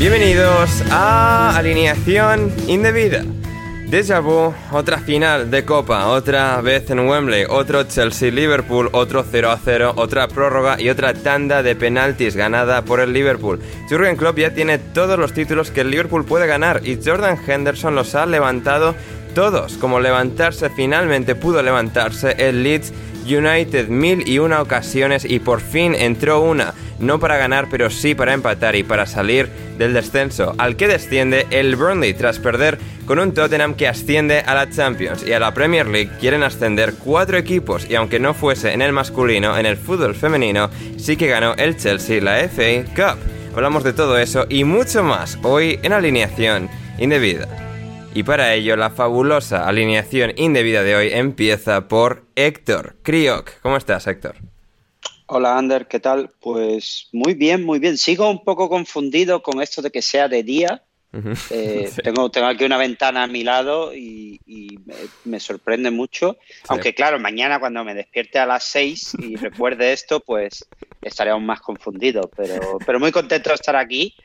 Bienvenidos a Alineación Indebida. Déjà vu, otra final de Copa, otra vez en Wembley, otro Chelsea-Liverpool, otro 0 a 0, otra prórroga y otra tanda de penaltis ganada por el Liverpool. Jurgen Klopp ya tiene todos los títulos que el Liverpool puede ganar y Jordan Henderson los ha levantado todos, como levantarse finalmente pudo levantarse el Leeds United mil y una ocasiones y por fin entró una, no para ganar pero sí para empatar y para salir del descenso, al que desciende el Burnley tras perder con un Tottenham que asciende a la Champions y a la Premier League quieren ascender cuatro equipos y aunque no fuese en el masculino, en el fútbol femenino sí que ganó el Chelsea la FA Cup. Hablamos de todo eso y mucho más hoy en alineación indebida. Y para ello, la fabulosa alineación indebida de hoy empieza por Héctor Kriok. ¿Cómo estás, Héctor? Hola, Ander, ¿qué tal? Pues muy bien, muy bien. Sigo un poco confundido con esto de que sea de día. Eh, Sí. tengo, tengo aquí una ventana a mi lado y, y me, me sorprende mucho. Aunque claro, mañana cuando me despierte a las 6 y recuerde esto, pues estaré aún más confundido. Pero, pero muy contento de estar aquí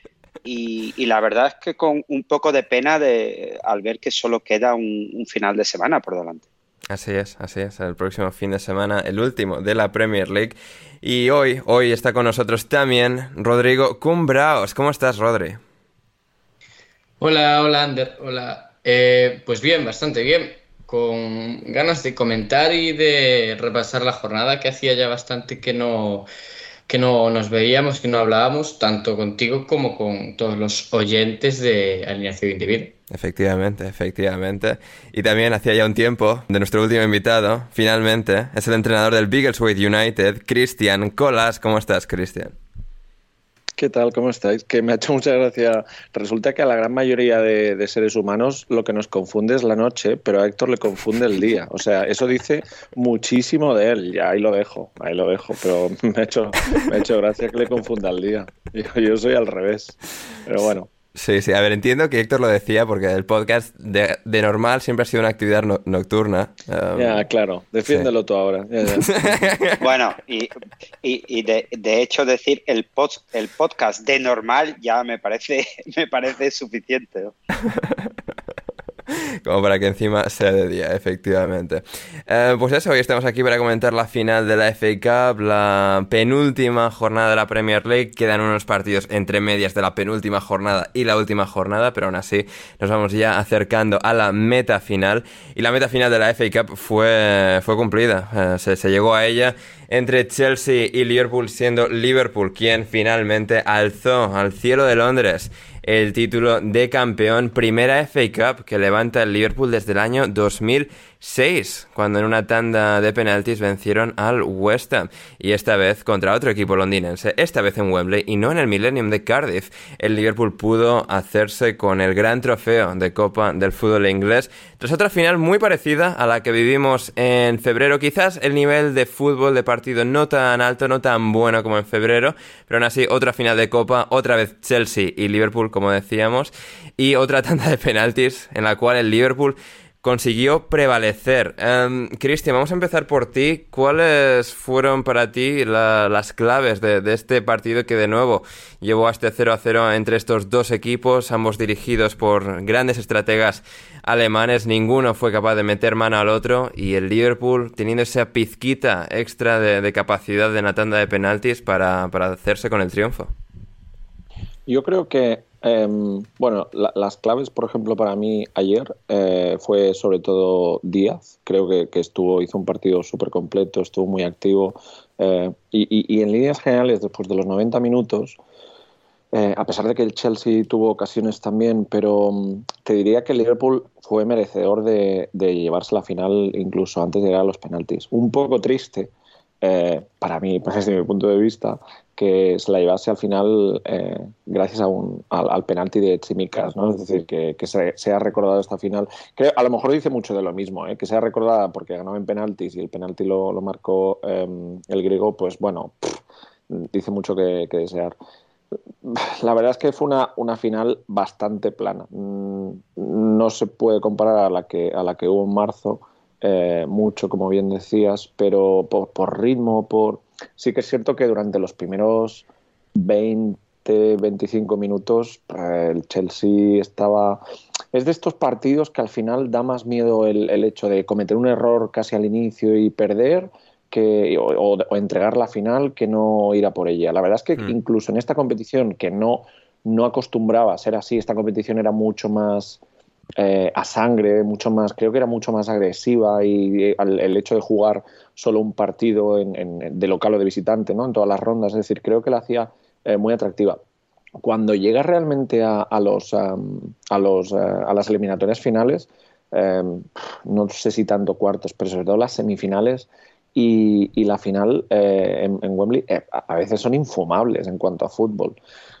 y, y la verdad es que con un poco de pena de, al ver que solo queda un, un final de semana por delante. Así es, así es. El próximo fin de semana, el último de la Premier League. Y hoy, hoy está con nosotros también Rodrigo Cumbraos. ¿Cómo estás, Rodri? Hola, hola Ander, hola. Eh, pues bien, bastante bien. Con ganas de comentar y de repasar la jornada que hacía ya bastante que no, que no nos veíamos, que no hablábamos, tanto contigo como con todos los oyentes de Alineación Indebida. Efectivamente, efectivamente. Y también hacía ya un tiempo de nuestro último invitado, finalmente, es el entrenador del Biggleswade United, Cristian Colas. ¿Cómo estás, Cristian? ¿Qué tal? ¿Cómo estáis? Que me ha hecho mucha gracia. Resulta que a la gran mayoría de, seres humanos lo que nos confunde es la noche, pero a Héctor le confunde el día. O sea, eso dice muchísimo de él. Ya ahí lo dejo, ahí lo dejo. Pero me ha hecho, me ha hecho gracia que le confunda el día. Yo soy al revés. Pero bueno. Sí, sí, a ver, entiendo que Héctor lo decía porque el podcast de, de normal siempre ha sido una actividad no- nocturna. Um, Ya, claro. Defiéndelo tú ahora. Ya, ya. Bueno, y, y, y de, de hecho decir el, pod, el podcast de normal ya me parece, me parece suficiente. ¿no? como para que encima sea de día, efectivamente. Eh, pues eso, hoy estamos aquí para comentar la final de la FA Cup, la penúltima jornada de la Premier League. Quedan unos partidos entre medias de la penúltima jornada y la última jornada, pero aún así nos vamos ya acercando a la meta final. Y la meta final de la FA Cup fue, fue cumplida, eh, se, se llegó a ella entre Chelsea y Liverpool, siendo Liverpool quien finalmente alzó al cielo de Londres el título de campeón, primera FA Cup que levanta el Liverpool desde el año 2006, cuando en una tanda de penaltis vencieron al West Ham, y esta vez contra otro equipo londinense, esta vez en Wembley y no en el Millennium de Cardiff. El Liverpool pudo hacerse con el gran trofeo de Copa del fútbol inglés, tras otra final muy parecida a la que vivimos en febrero, quizás el nivel de fútbol de partido no tan alto, no tan bueno como en febrero, pero aún así otra final de Copa, otra vez Chelsea y Liverpool como decíamos, y otra tanda de penaltis en la cual el Liverpool consiguió prevalecer. Um, Cristian, vamos a empezar por ti. ¿Cuáles fueron para ti las claves de, este partido que de nuevo llevó a este 0 a 0 entre estos dos equipos, ambos dirigidos por grandes estrategas alemanes? Ninguno fue capaz de meter mano al otro y el Liverpool teniendo esa pizquita extra de, capacidad de una tanda de penaltis para, para hacerse con el triunfo. Yo creo que Em, bueno, las claves, por ejemplo, para mí ayer eh, fue sobre todo Díaz. Creo que, estuvo, hizo un partido súper completo, estuvo muy activo. Eh, y, en líneas generales, después de los 90 minutos, eh, a pesar de que el Chelsea tuvo ocasiones también, pero mm, te diría que el Liverpool fue merecedor de, llevarse la final incluso antes de llegar a los penaltis. Un poco triste. para mí, desde mi punto de vista, que se la llevase al final eh, gracias a un, al, penalti de Chimicas, ¿no? Es decir, que, se, ha recordado esta final. Creo, a lo mejor dice mucho de lo mismo, ¿eh? que sea recordada porque ganó en penaltis y el penalti lo, lo marcó em, el griego, pues bueno, dice mucho que, desear. La verdad es que fue una, una final bastante plana. Mm, no se puede comparar a la que, a la que hubo en marzo, eh, mucho, como bien decías, pero por, por ritmo, por sí que es cierto que durante los primeros 20, 25 minutos eh, el Chelsea estaba... Es de estos partidos que al final da más miedo el, hecho de cometer un error casi al inicio y perder que, o, entregar la final que no ir a por ella. La verdad es que mm. incluso en esta competición que no, no acostumbraba a ser así, esta competición era mucho más eh, a sangre, mucho más, creo que era mucho más agresiva y, el hecho de jugar solo un partido en, de local o de visitante, ¿no? En todas las rondas, es decir, creo que la hacía eh, muy atractiva. Cuando llega realmente a, los, a, los, eh, a las eliminatorias finales, no sé si tanto cuartos, pero sobre todo las semifinales y, la final en, en, Wembley a veces son infumables en cuanto a fútbol.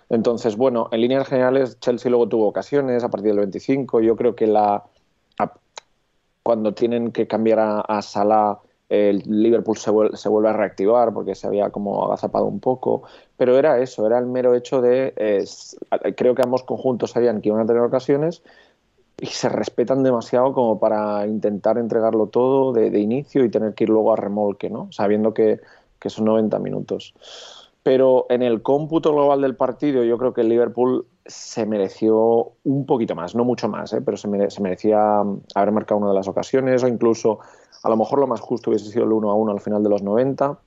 Entonces, bueno, en líneas generales, Chelsea luego tuvo ocasiones a partir del 25. Yo creo que la cuando tienen que cambiar a, Salah, el Liverpool se vuelve, a reactivar porque se había como agazapado un poco. Pero era eso, era el mero hecho de. creo que ambos conjuntos sabían que iban a tener ocasiones y se respetan demasiado como para intentar entregarlo todo de, inicio y tener que ir luego a remolque, ¿no? Sabiendo que, que son 90 minutos pero en el cómputo global del partido yo creo que el Liverpool se mereció un poquito más, no mucho más, ¿eh? pero se, merecía haber marcado una de las ocasiones o incluso a lo mejor lo más justo hubiese sido el 1 a 1 al final de los 90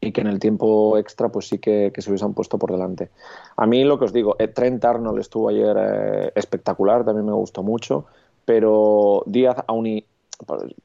y que en el tiempo extra pues sí que, se hubiesen puesto por delante. A mí lo que os digo, eh, Trent Arnold estuvo ayer eh, espectacular, también me gustó mucho, pero Díaz aún y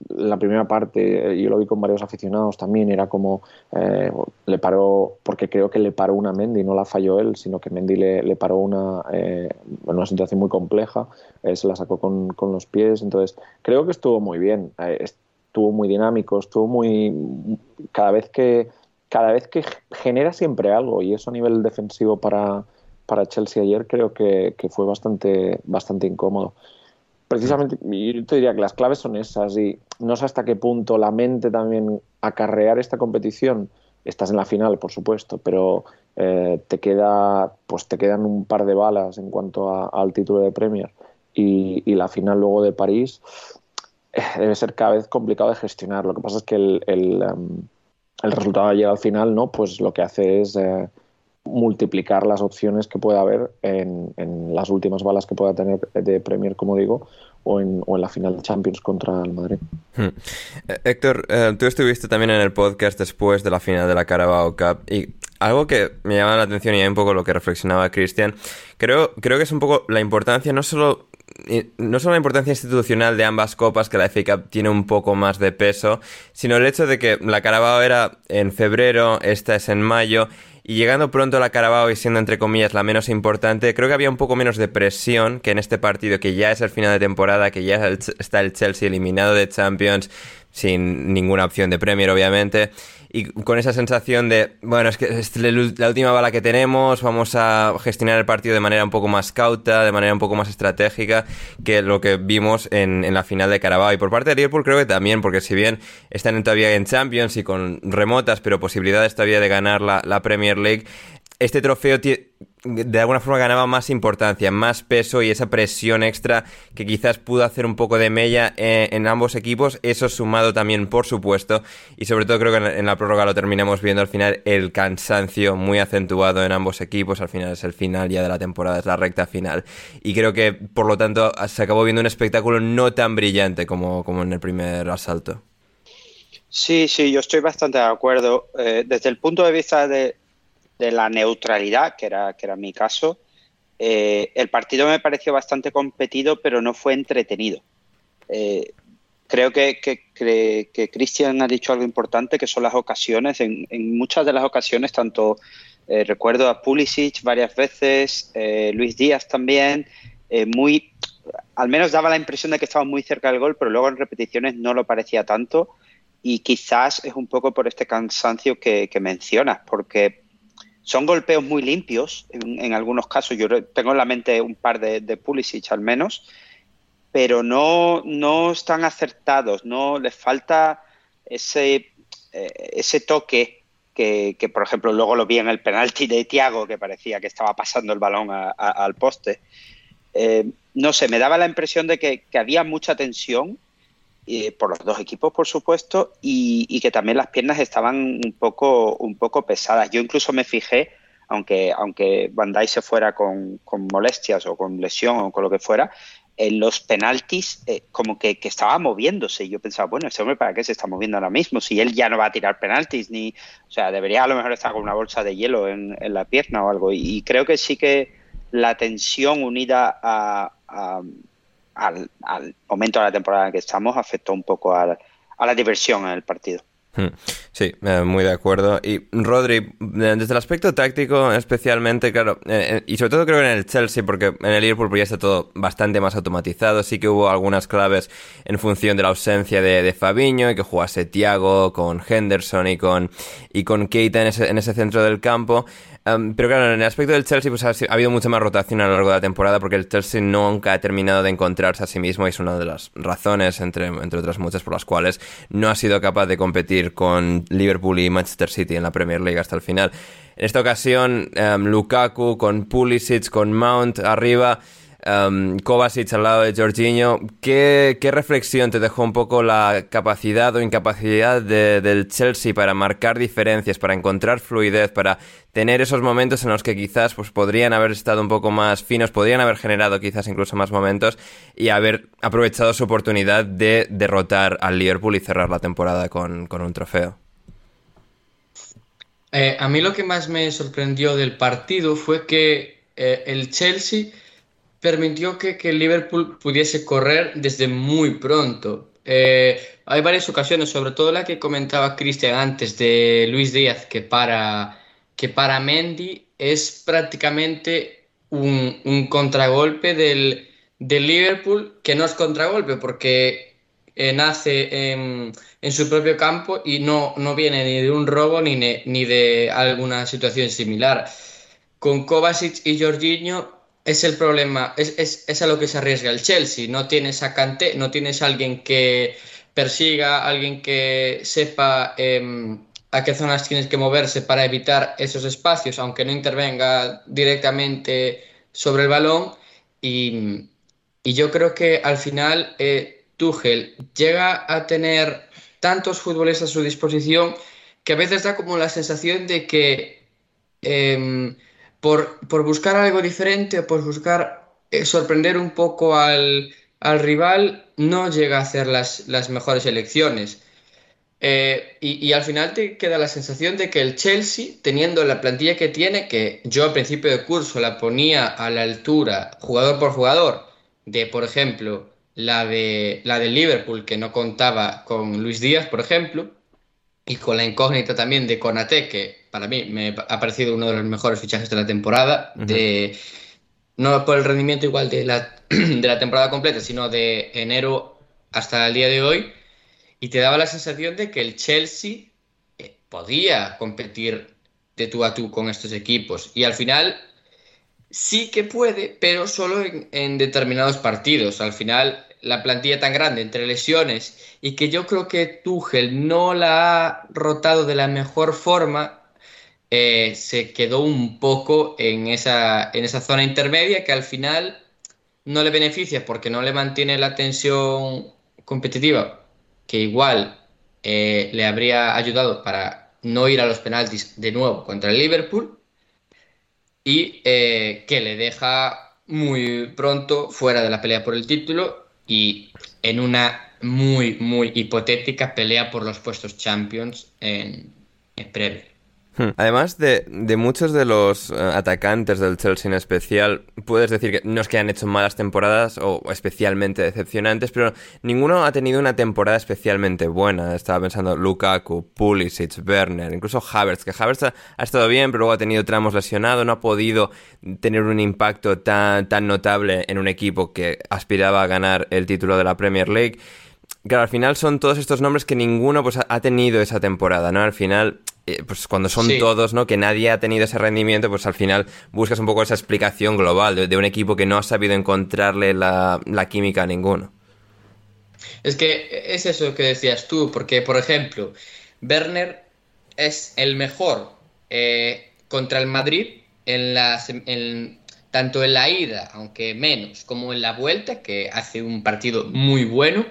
la primera parte, yo lo vi con varios aficionados también, era como eh, le paró, porque creo que le paró una Mendy, no la falló él, sino que Mendy le, paró una, eh, una situación muy compleja, eh, se la sacó con, con, los pies, entonces creo que estuvo muy bien, estuvo muy dinámico, estuvo muy... cada vez que cada vez que genera siempre algo y eso a nivel defensivo para, para Chelsea ayer creo que, que fue bastante, bastante incómodo precisamente yo te diría que las claves son esas y no sé hasta qué punto la mente también acarrear esta competición estás en la final por supuesto pero eh, te queda pues te quedan un par de balas en cuanto al título de Premier y, la final luego de París eh, debe ser cada vez complicado de gestionar. Lo que pasa es que el, el, em, el resultado llega al final no pues lo que hace es eh, multiplicar las opciones que pueda haber en, las últimas balas que pueda tener de Premier, como digo, o en, o en la final de Champions contra el Madrid. Hmm. Eh, Héctor, eh, tú estuviste también en el podcast después de la final de la Carabao Cup y algo que me llama la atención y un poco lo que reflexionaba Cristian, creo, creo que es un poco la importancia no solo no solo la importancia institucional de ambas copas, que la FA Cup tiene un poco más de peso, sino el hecho de que la Carabao era en febrero, esta es en mayo, y llegando pronto a la Carabao y siendo entre comillas la menos importante, creo que había un poco menos de presión que en este partido, que ya es el final de temporada, que ya está el Chelsea eliminado de Champions, sin ninguna opción de Premier, obviamente y con esa sensación de, bueno, es que es la última bala que tenemos, vamos a gestionar el partido de manera un poco más cauta, de manera un poco más estratégica que lo que vimos en, en la final de Carabao. Y por parte de Liverpool creo que también, porque si bien están todavía en Champions y con remotas, pero posibilidades todavía de ganar la, la Premier League, este trofeo de alguna forma ganaba más importancia, más peso y esa presión extra que quizás pudo hacer un poco de mella eh, en, ambos equipos. Eso sumado también, por supuesto, y sobre todo creo que en la prórroga lo terminamos viendo al final, el cansancio muy acentuado en ambos equipos. Al final es el final ya de la temporada, es la recta final. Y creo que, por lo tanto, se acabó viendo un espectáculo no tan brillante como, como en el primer asalto. Sí, sí, yo estoy bastante de acuerdo. Eh, desde el punto de vista de, de la neutralidad, que era, que era mi caso, eh, el partido me pareció bastante competido, pero no fue entretenido. Eh, creo que, que, Cristian ha dicho algo importante, que son las ocasiones. En, muchas de las ocasiones, tanto eh, recuerdo a Pulisic varias veces, Luis Díaz también, muy, al menos daba la impresión de que estaba muy cerca del gol, pero luego en repeticiones no lo parecía tanto. Y quizás es un poco por este cansancio que, que mencionas, porque son golpeos muy limpios en, algunos casos. Yo tengo en la mente un par de, de Pulisic al menos, pero no, no están acertados, no les falta ese, eh, ese toque que, por ejemplo, luego lo vi en el penalti de Tiago, que parecía que estaba pasando el balón al poste. Eh, no sé, me daba la impresión de que, que había mucha tensión eh, por los dos equipos, por supuesto, y, que también las piernas estaban un poco, un poco pesadas. Yo incluso me fijé, aunque, aunque Bandai se fuera con, molestias o con lesión o con lo que fuera, en los penaltis eh, como que, estaba moviéndose. Y yo pensaba, bueno, ese hombre para qué se está moviendo ahora mismo, si él ya no va a tirar penaltis, ni, o sea, debería a lo mejor estar con una bolsa de hielo en, la pierna o algo. Y, creo que sí que la tensión unida a al, momento de la temporada en que estamos afectó un poco a la diversión en el partido. Hmm. Sí, eh, muy de acuerdo. Y Rodri, desde el aspecto táctico especialmente, claro, eh, eh, y sobre todo creo que en el Chelsea, porque en el Liverpool pues ya está todo bastante más automatizado, sí que hubo algunas claves en función de la ausencia de, de Fabiño y que jugase Thiago con Henderson y con, y con Keita en ese, en ese centro del campo pero claro, en el aspecto del Chelsea pues ha, habido mucha más rotación a lo largo de la temporada porque el Chelsea nunca ha terminado de encontrarse a sí mismo y es una de las razones, entre, entre otras muchas, por las cuales no ha sido capaz de competir con Liverpool y Manchester City en la Premier League hasta el final. En esta ocasión, Lukaku con Pulisic, con Mount arriba um, Kovacic al lado de Jorginho. ¿Qué, reflexión te dejó un poco la capacidad o incapacidad del Chelsea para marcar diferencias, para encontrar fluidez, para tener esos momentos en los que quizás pues, podrían haber estado un poco más finos, podrían haber generado quizás incluso más momentos y haber aprovechado su oportunidad de derrotar al Liverpool y cerrar la temporada con, un trofeo? Eh, a mí lo que más me sorprendió del partido fue que eh, el Chelsea permitió que, que Liverpool pudiese correr desde muy pronto. Eh, hay varias ocasiones, sobre todo la que comentaba Cristian antes de Luis Díaz, que para, que para Mendy es prácticamente un, contragolpe del, Liverpool, que no es contragolpe porque eh, nace en, su propio campo y no, no viene ni de un robo ni, ni de alguna situación similar. Con Kovacic y Jorginho es el problema, es, a lo que se arriesga el Chelsea. No tienes a no tienes alguien que persiga, alguien que sepa em, a qué zonas tienes que moverse para evitar esos espacios, aunque no intervenga directamente sobre el balón. Y, yo creo que al final eh, Tuchel llega a tener tantos futbolistas a su disposición que a veces da como la sensación de que em, por, buscar algo diferente o por buscar eh, sorprender un poco al, al rival no llega a hacer las, las mejores elecciones. Eh, y, al final te queda la sensación de que el Chelsea, teniendo la plantilla que tiene, que yo a principio de curso la ponía a la altura, jugador por jugador, de, por ejemplo, la de, la de Liverpool, que no contaba con Luis Díaz, por ejemplo, y con la incógnita también de Conate, que para mí me ha parecido uno de los mejores fichajes de la temporada, de, no por el rendimiento igual de la, de la temporada completa, sino de enero hasta el día de hoy y te daba la sensación de que el Chelsea eh, podía competir de tú a tú con estos equipos. Y al final sí que puede, pero solo en, determinados partidos. Al final la plantilla tan grande entre lesiones y que yo creo que Tuchel no la ha rotado de la mejor forma, eh, se quedó un poco en esa, en esa zona intermedia que al final no le beneficia porque no le mantiene la tensión competitiva que igual eh, le habría ayudado para no ir a los penaltis de nuevo contra el Liverpool y eh, que le deja muy pronto fuera de la pelea por el título y en una muy, muy hipotética pelea por los puestos Champions en, en Premier. Hmm. Además de, muchos de los eh, atacantes del Chelsea en especial, puedes decir que no es que han hecho malas temporadas o especialmente decepcionantes, pero ninguno ha tenido una temporada especialmente buena. Estaba pensando Lukaku, Pulisic, Werner, incluso Havertz, que Havertz ha, estado bien, pero luego ha tenido tramos lesionados, no ha podido tener un impacto tan, tan notable en un equipo que aspiraba a ganar el título de la Premier League. Claro, al final son todos estos nombres que ninguno pues, ha tenido esa temporada, ¿no? Al final eh, pues cuando son todos, ¿no? Que nadie ha tenido ese rendimiento, pues al final buscas un poco esa explicación global de, un equipo que no ha sabido encontrarle la, química a ninguno. Es que es eso que decías tú, porque por ejemplo, Werner es el mejor eh, contra el Madrid en las, tanto en la ida, aunque menos, como en la vuelta, que hace un partido muy bueno.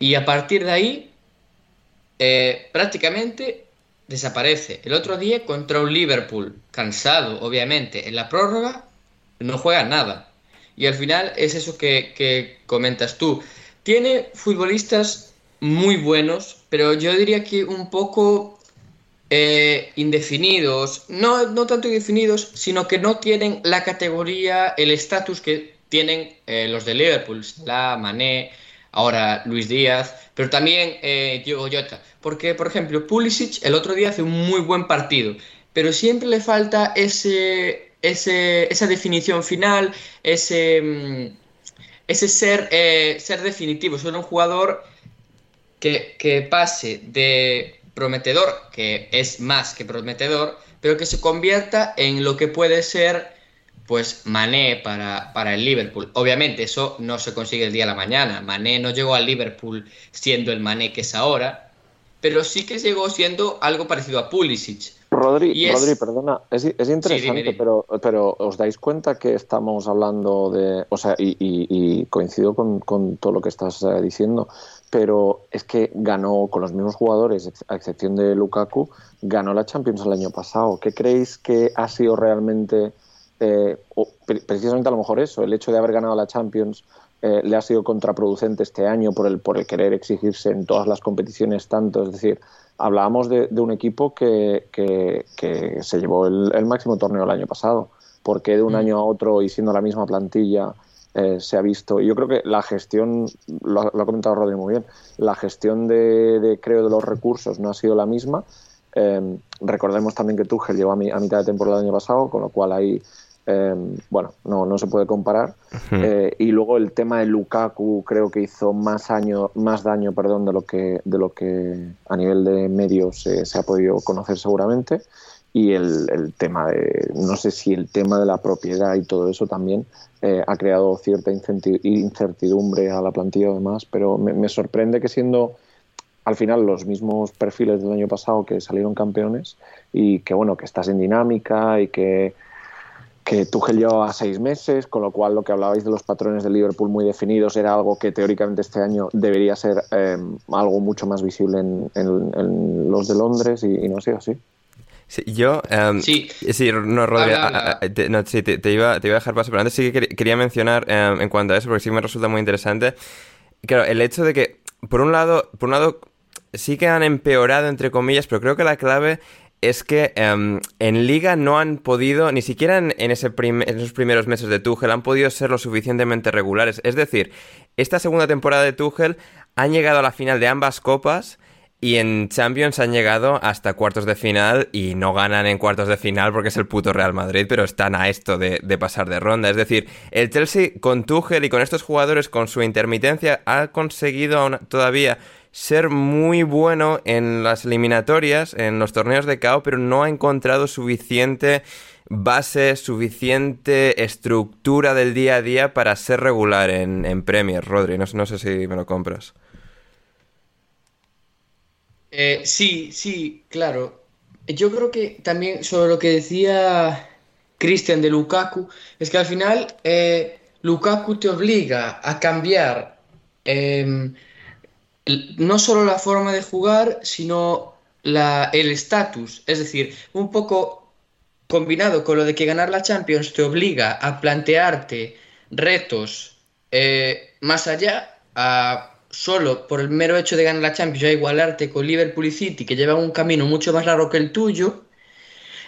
Y a partir de ahí, eh, prácticamente desaparece. El otro día contra un Liverpool, cansado, obviamente, en la prórroga, no juega nada. Y al final es eso que, comentas tú. Tiene futbolistas muy buenos, pero yo diría que un poco eh, indefinidos. No, no tanto indefinidos, sino que no tienen la categoría, el estatus que tienen eh, los de Liverpool. La Mané, ahora Luis Díaz, pero también eh, Diego Jota. Porque, por ejemplo, Pulisic el otro día hace un muy buen partido, pero siempre le falta ese, esa definición final, ese, mm, ese ser, eh, ser definitivo, ser un jugador que, que pase de prometedor, que es más que prometedor, pero que se convierta en lo que puede ser pues Mané para, para, el Liverpool. Obviamente eso no se consigue el día de la mañana. Mané no llegó al Liverpool siendo el Mané que es ahora, pero sí que llegó siendo algo parecido a Pulisic. Rodri, Rodri perdona, es, interesante, Pero, pero os dais cuenta que estamos hablando de, o sea, y, coincido con, todo lo que estás eh, diciendo, pero es que ganó con los mismos jugadores, a excepción de Lukaku, ganó la Champions el año pasado. ¿Qué creéis que ha sido realmente, eh, precisamente a lo mejor eso, el hecho de haber ganado la Champions eh, le ha sido contraproducente este año por el, por el querer exigirse en todas las competiciones tanto. Es decir, hablábamos de, un equipo que, que, se llevó el, máximo torneo el año pasado. porque de un mm. año a otro y siendo la misma plantilla eh, se ha visto? Yo creo que la gestión, lo, ha comentado Rodri muy bien, la gestión de, creo de los recursos no ha sido la misma. Eh, recordemos también que Tuchel llegó a, mi, a mitad de temporada el año pasado, con lo cual hay Em, bueno, no, no se puede comparar. Eh, y luego el tema de Lukaku creo que hizo más, año, más daño perdón, de, lo que, de lo que a nivel de medios se ha podido conocer seguramente. Y el, tema de, no sé si el tema de la propiedad y todo eso también eh, ha creado cierta incertidumbre a la plantilla además, pero me, me sorprende que siendo al final los mismos perfiles del año pasado que salieron campeones y que bueno, que estás en dinámica y que que Tuchel llevaba seis meses, con lo cual lo que hablabais de los patrones de Liverpool muy definidos era algo que teóricamente este año debería ser eh, algo mucho más visible en, los de Londres y, no ha sido así. Sí, yo. em, Sí. Sí, no, a- te, no, sí, te, te iba, te iba a dejar paso, pero antes sí que quer- quería mencionar em, en cuanto a eso, porque sí me resulta muy interesante. Claro, el hecho de que, por un lado, por un lado, sí que han empeorado, entre comillas, pero creo que la clave es que em, en Liga no han podido, ni siquiera en, esos primeros meses de Tuchel, han podido ser lo suficientemente regulares. Es decir, esta segunda temporada de Tuchel han llegado a la final de ambas copas. Y en Champions han llegado hasta cuartos de final y no ganan en cuartos de final porque es el puto Real Madrid, pero están a esto de, pasar de ronda. Es decir, el Chelsea con Tuchel y con estos jugadores, con su intermitencia, ha conseguido todavía ser muy bueno en las eliminatorias, en los torneos de KO, pero no ha encontrado suficiente base, suficiente estructura del día a día para ser regular en, en Premier, Rodri. No, sé- no sé si me lo compras. Eh, sí, sí, claro. Yo creo que también sobre lo que decía Christian de Lukaku, es que al final eh, Lukaku te obliga a cambiar em, no solo la forma de jugar, sino la, el estatus. Es decir, un poco combinado con lo de que ganar la Champions te obliga a plantearte retos eh, más allá, a solo por el mero hecho de ganar la Champions, a igualarte con Liverpool y City, que llevan un camino mucho más largo que el tuyo,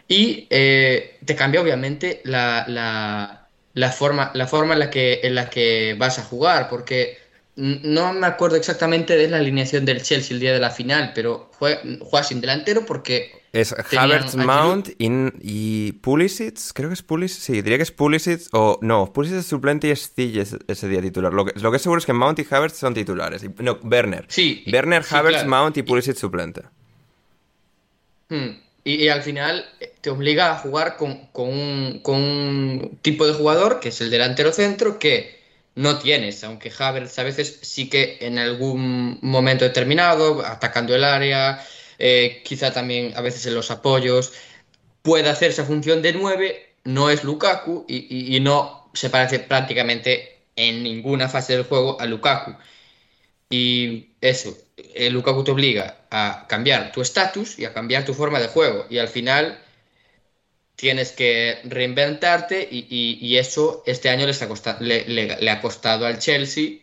y eh, te cambia obviamente la, la- la forma, la forma en la que, en la que vas a jugar, porque no me acuerdo exactamente de la alineación del Chelsea el día de la final, pero juega, juega sin delantero porque Es Havertz. Mount y, y Pulisic, creo que es Pulisic, sí, diría que es Pulisic o no, Pulisic es suplente y es ese, ese día titular. Lo que, lo que es seguro es que Mount y Havertz son titulares. Y- no, Werner. Sí, Werner, sí, Havertz, claro. Mount y Pulisic suplente. Hmm. Y, y al final eh, te obliga a jugar con, con un, con un tipo de jugador que es el delantero centro que no tienes, aunque Havertz a veces sí que en algún momento determinado, atacando el área, eh, quizá también a veces en los apoyos, puede hacer esa función de 9, no es Lukaku y, y- y no se parece prácticamente en ninguna fase del juego a Lukaku. Y eso, el Lukaku te obliga a cambiar tu estatus y a cambiar tu forma de juego. Y al final tienes que reinventarte y, y- y eso este año les ha costa- le, le- le ha costado al Chelsea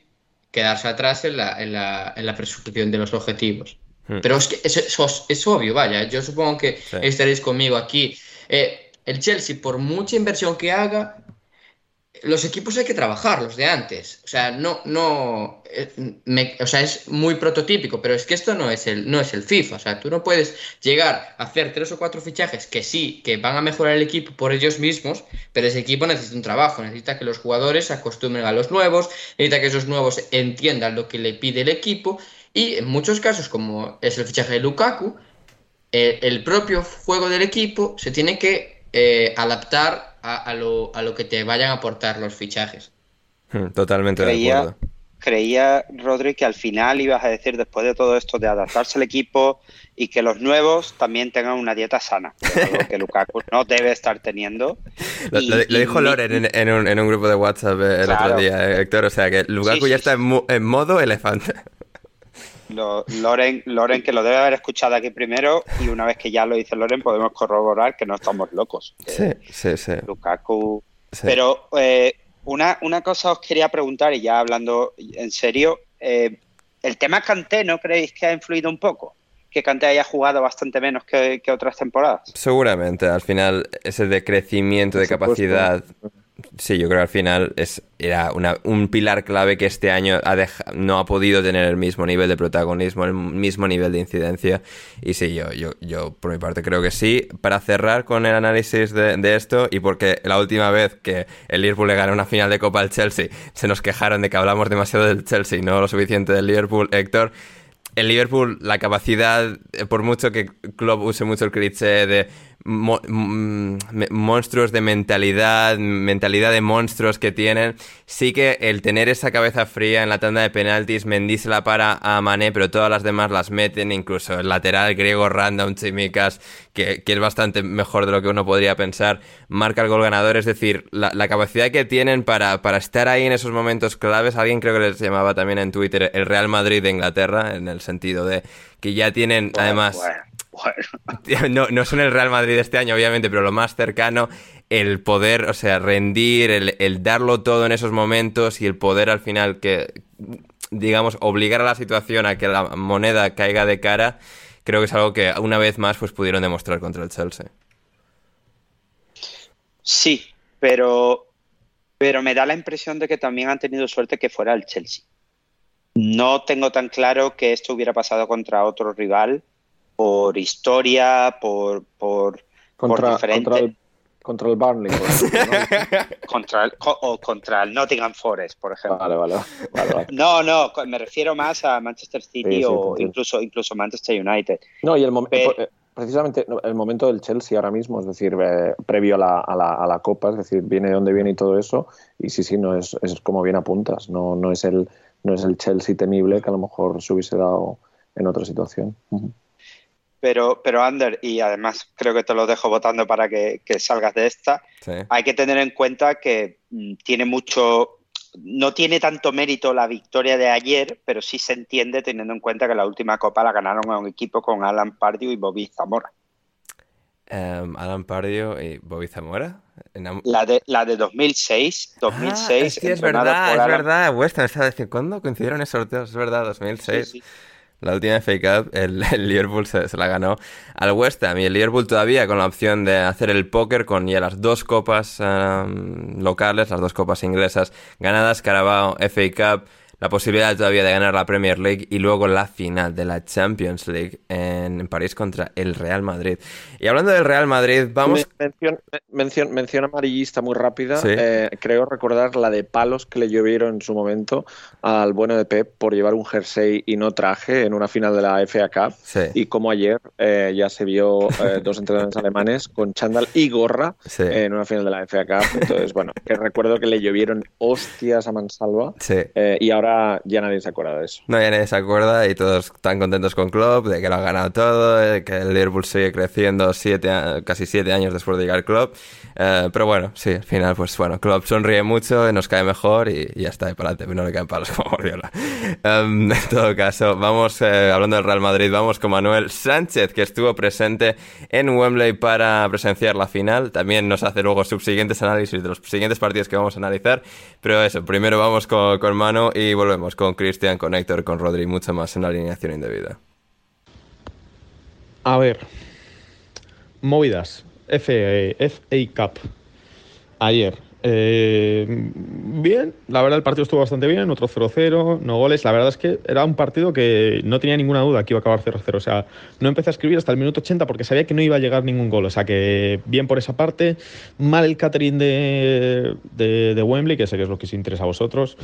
quedarse atrás en la, en la, en la persecución de los objetivos. Hmm. Pero es que es, es- es obvio, vaya, yo supongo que Sí. estaréis conmigo aquí. Eh, el Chelsea, por mucha inversión que haga, los equipos hay que trabajarlos de antes. O sea, no, no, eh, me- o sea, es muy prototípico, pero es que esto no es el, no es el FIFA. O sea, tú no puedes llegar a hacer tres o cuatro fichajes que sí, que van a mejorar el equipo por ellos mismos, pero ese equipo necesita un trabajo, necesita que los jugadores se acostumbren a los nuevos, necesita que esos nuevos entiendan lo que le pide el equipo y en muchos casos, como es el fichaje de Lukaku, eh, el propio juego del equipo se tiene que eh, adaptar a, a lo, a lo que te vayan a aportar los fichajes. Hmm, Totalmente de Creía, acuerdo. creía, Rodri, que al final ibas a decir, después de todo esto, de adaptarse al equipo y que los nuevos también tengan una dieta sana, que es algo que Lukaku no debe estar teniendo. Lo, Y- lo- lo y dijo mi- Loren en, en un, en un grupo de WhatsApp el Claro. otro día, eh, Héctor. O sea que Lukaku Sí, ya sí, está en, mo- en modo elefante. Lo- Loren, Loren, que lo debe haber escuchado aquí primero, y una vez que ya lo dice Loren, podemos corroborar que no estamos locos. Sí, sí, sí. Lukaku. Sí. Pero eh, una, una cosa os quería preguntar, y ya hablando en serio, eh, el tema Kanté, ¿no creéis que ha influido un poco? Que Kanté haya jugado bastante menos que, que otras temporadas. Seguramente, al final, ese decrecimiento de capacidad. Sí, yo creo que al final es, era una- un pilar clave que este año ha deja- no ha podido tener el mismo nivel de protagonismo, el mismo nivel de incidencia. Y sí, yo, yo, yo por mi parte creo que sí. Para cerrar con el análisis de, de esto, y porque la última vez que el Liverpool le ganó una final de Copa al Chelsea, se nos quejaron de que hablamos demasiado del Chelsea, no lo suficiente del Liverpool, Héctor. El Liverpool, la capacidad, eh, por mucho que Klopp use mucho el cliché de mo- mm, monstruos de mentalidad, mentalidad de monstruos que tienen, sí que el tener esa cabeza fría en la tanda de penaltis, Mendy se la para a Mané, pero todas las demás las meten, incluso el lateral griego Random Chimicas, que, que es bastante mejor de lo que uno podría pensar, marca el gol ganador, es decir, la, la capacidad que tienen para, para estar ahí en esos momentos claves, alguien creo que les llamaba también en Twitter el Real Madrid de Inglaterra, en el sentido de que ya tienen Bueno, además bueno. no, no son el Real Madrid este año, obviamente, pero lo más cercano, el poder, o sea, rendir, el, el darlo todo en esos momentos y el poder al final que, digamos, obligar a la situación a que la moneda caiga de cara, creo que es algo que una vez más pues pudieron demostrar contra el Chelsea. Sí, pero, pero me da la impresión de que también han tenido suerte que fuera el Chelsea. No tengo tan claro que esto hubiera pasado contra otro rival por historia, por, por, Contra, diferente... contra, el, contra el Burnley, por ejemplo, ¿no? contra el, o contra el Nottingham Forest, por ejemplo. Vale, vale, vale, vale. No, no, me refiero más a Manchester City Sí, sí, te o incluso, incluso Manchester United. No, y el mom- Pero- eh, precisamente el momento del Chelsea ahora mismo, es decir, eh, previo a la, a, la, a la Copa, es decir, viene de donde viene y todo eso, y sí, sí, no es, es como bien apuntas, no, no, es el, no es el Chelsea temible que a lo mejor se hubiese dado en otra situación. Pero, pero Ander, y además creo que te lo dejo votando para que, que salgas de esta, Sí. hay que tener en cuenta que mm, tiene mucho, no tiene tanto mérito la victoria de ayer, pero sí se entiende teniendo en cuenta que la última copa la ganaron a un equipo con Alan Pardew y Bobby Zamora. Em, Alan Pardio y Bobby Zamora. La de, la de 2006, 2006, Ah, es verdad, es Alan- verdad. West Ham estaba diciendo, ¿cuándo coincidieron esos sorteos? Es verdad, 2006. Sí, sí. La última FA Cup, el, Liverpool se, la ganó al West Ham y el Liverpool todavía con la opción de hacer el póker con ya las dos copas locales, las dos copas inglesas ganadas, Carabao, FA Cup, la posibilidad todavía de ganar la Premier League y luego la final de la Champions League en París contra el Real Madrid. Y hablando del Real Madrid, vamos... Men- Mención, mención, mención amarillista muy rápida. Sí. Eh, creo recordar la de palos que le llovieron en su momento al bueno de Pep por llevar un jersey y no traje en una final de la FA Cup. Sí. Y como ayer eh, ya se vio eh, dos entrenadores alemanes con chándal y gorra Sí. en una final de la FA Cup. Entonces, bueno, que recuerdo que le llovieron hostias a mansalva eh, y ahora ya nadie se acuerda de eso. No, ya nadie se acuerda y todos están contentos con Klopp, de que lo ha ganado todo, de que el Liverpool sigue creciendo siete, casi siete años después de llegar Klopp. Eh, pero bueno, sí, al final, pues bueno, Klopp sonríe mucho, nos cae mejor y, ya está, y para adelante, no le caen palos como Guardiola. Em, en todo caso, vamos, eh, hablando del Real Madrid, vamos con Manuel Sánchez, que estuvo presente en Wembley para presenciar la final. También nos hace luego subsiguientes análisis de los siguientes partidos que vamos a analizar. Pero eso, primero vamos con, con Manu y volvemos con Cristian, con Héctor, con Rodri mucho más en la alineación indebida. A ver. Movidas. FA, Cup. Ayer. Eh, bien, la verdad el partido estuvo bastante bien, otro 0-0, no goles. La verdad es que era un partido que no tenía ninguna duda que iba a acabar 0-0. O sea, no empecé a escribir hasta el minuto 80 porque sabía que no iba a llegar ningún gol. O sea, que bien por esa parte. Mal el catering de, de, de Wembley, que sé que es lo que os interesa a vosotros.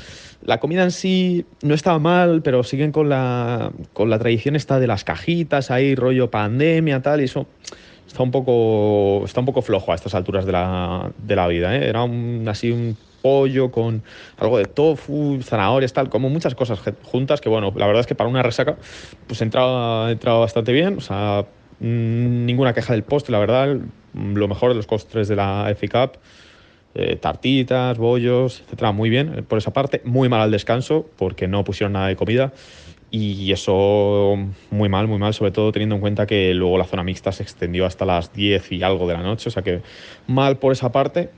La comida en sí no estaba mal, pero siguen con la, con la tradición esta de las cajitas ahí, rollo pandemia, tal, y eso está un poco, está un poco flojo a estas alturas de la, de la vida. ¿eh? Era un, así un pollo con algo de tofu, zanahorias, tal, como muchas cosas juntas que, bueno, la verdad es que para una resaca, pues entraba, entraba bastante bien. O sea, mm, ninguna queja del postre, la verdad. Lo mejor de los postres de la FA Cup. eh, tartitas, bollos, etcétera, muy bien eh, por esa parte. Muy mal al descanso porque no pusieron nada de comida. Y eso muy mal, muy mal, sobre todo teniendo en cuenta que luego la zona mixta se extendió hasta las 10 y algo de la noche, o sea que mal por esa parte.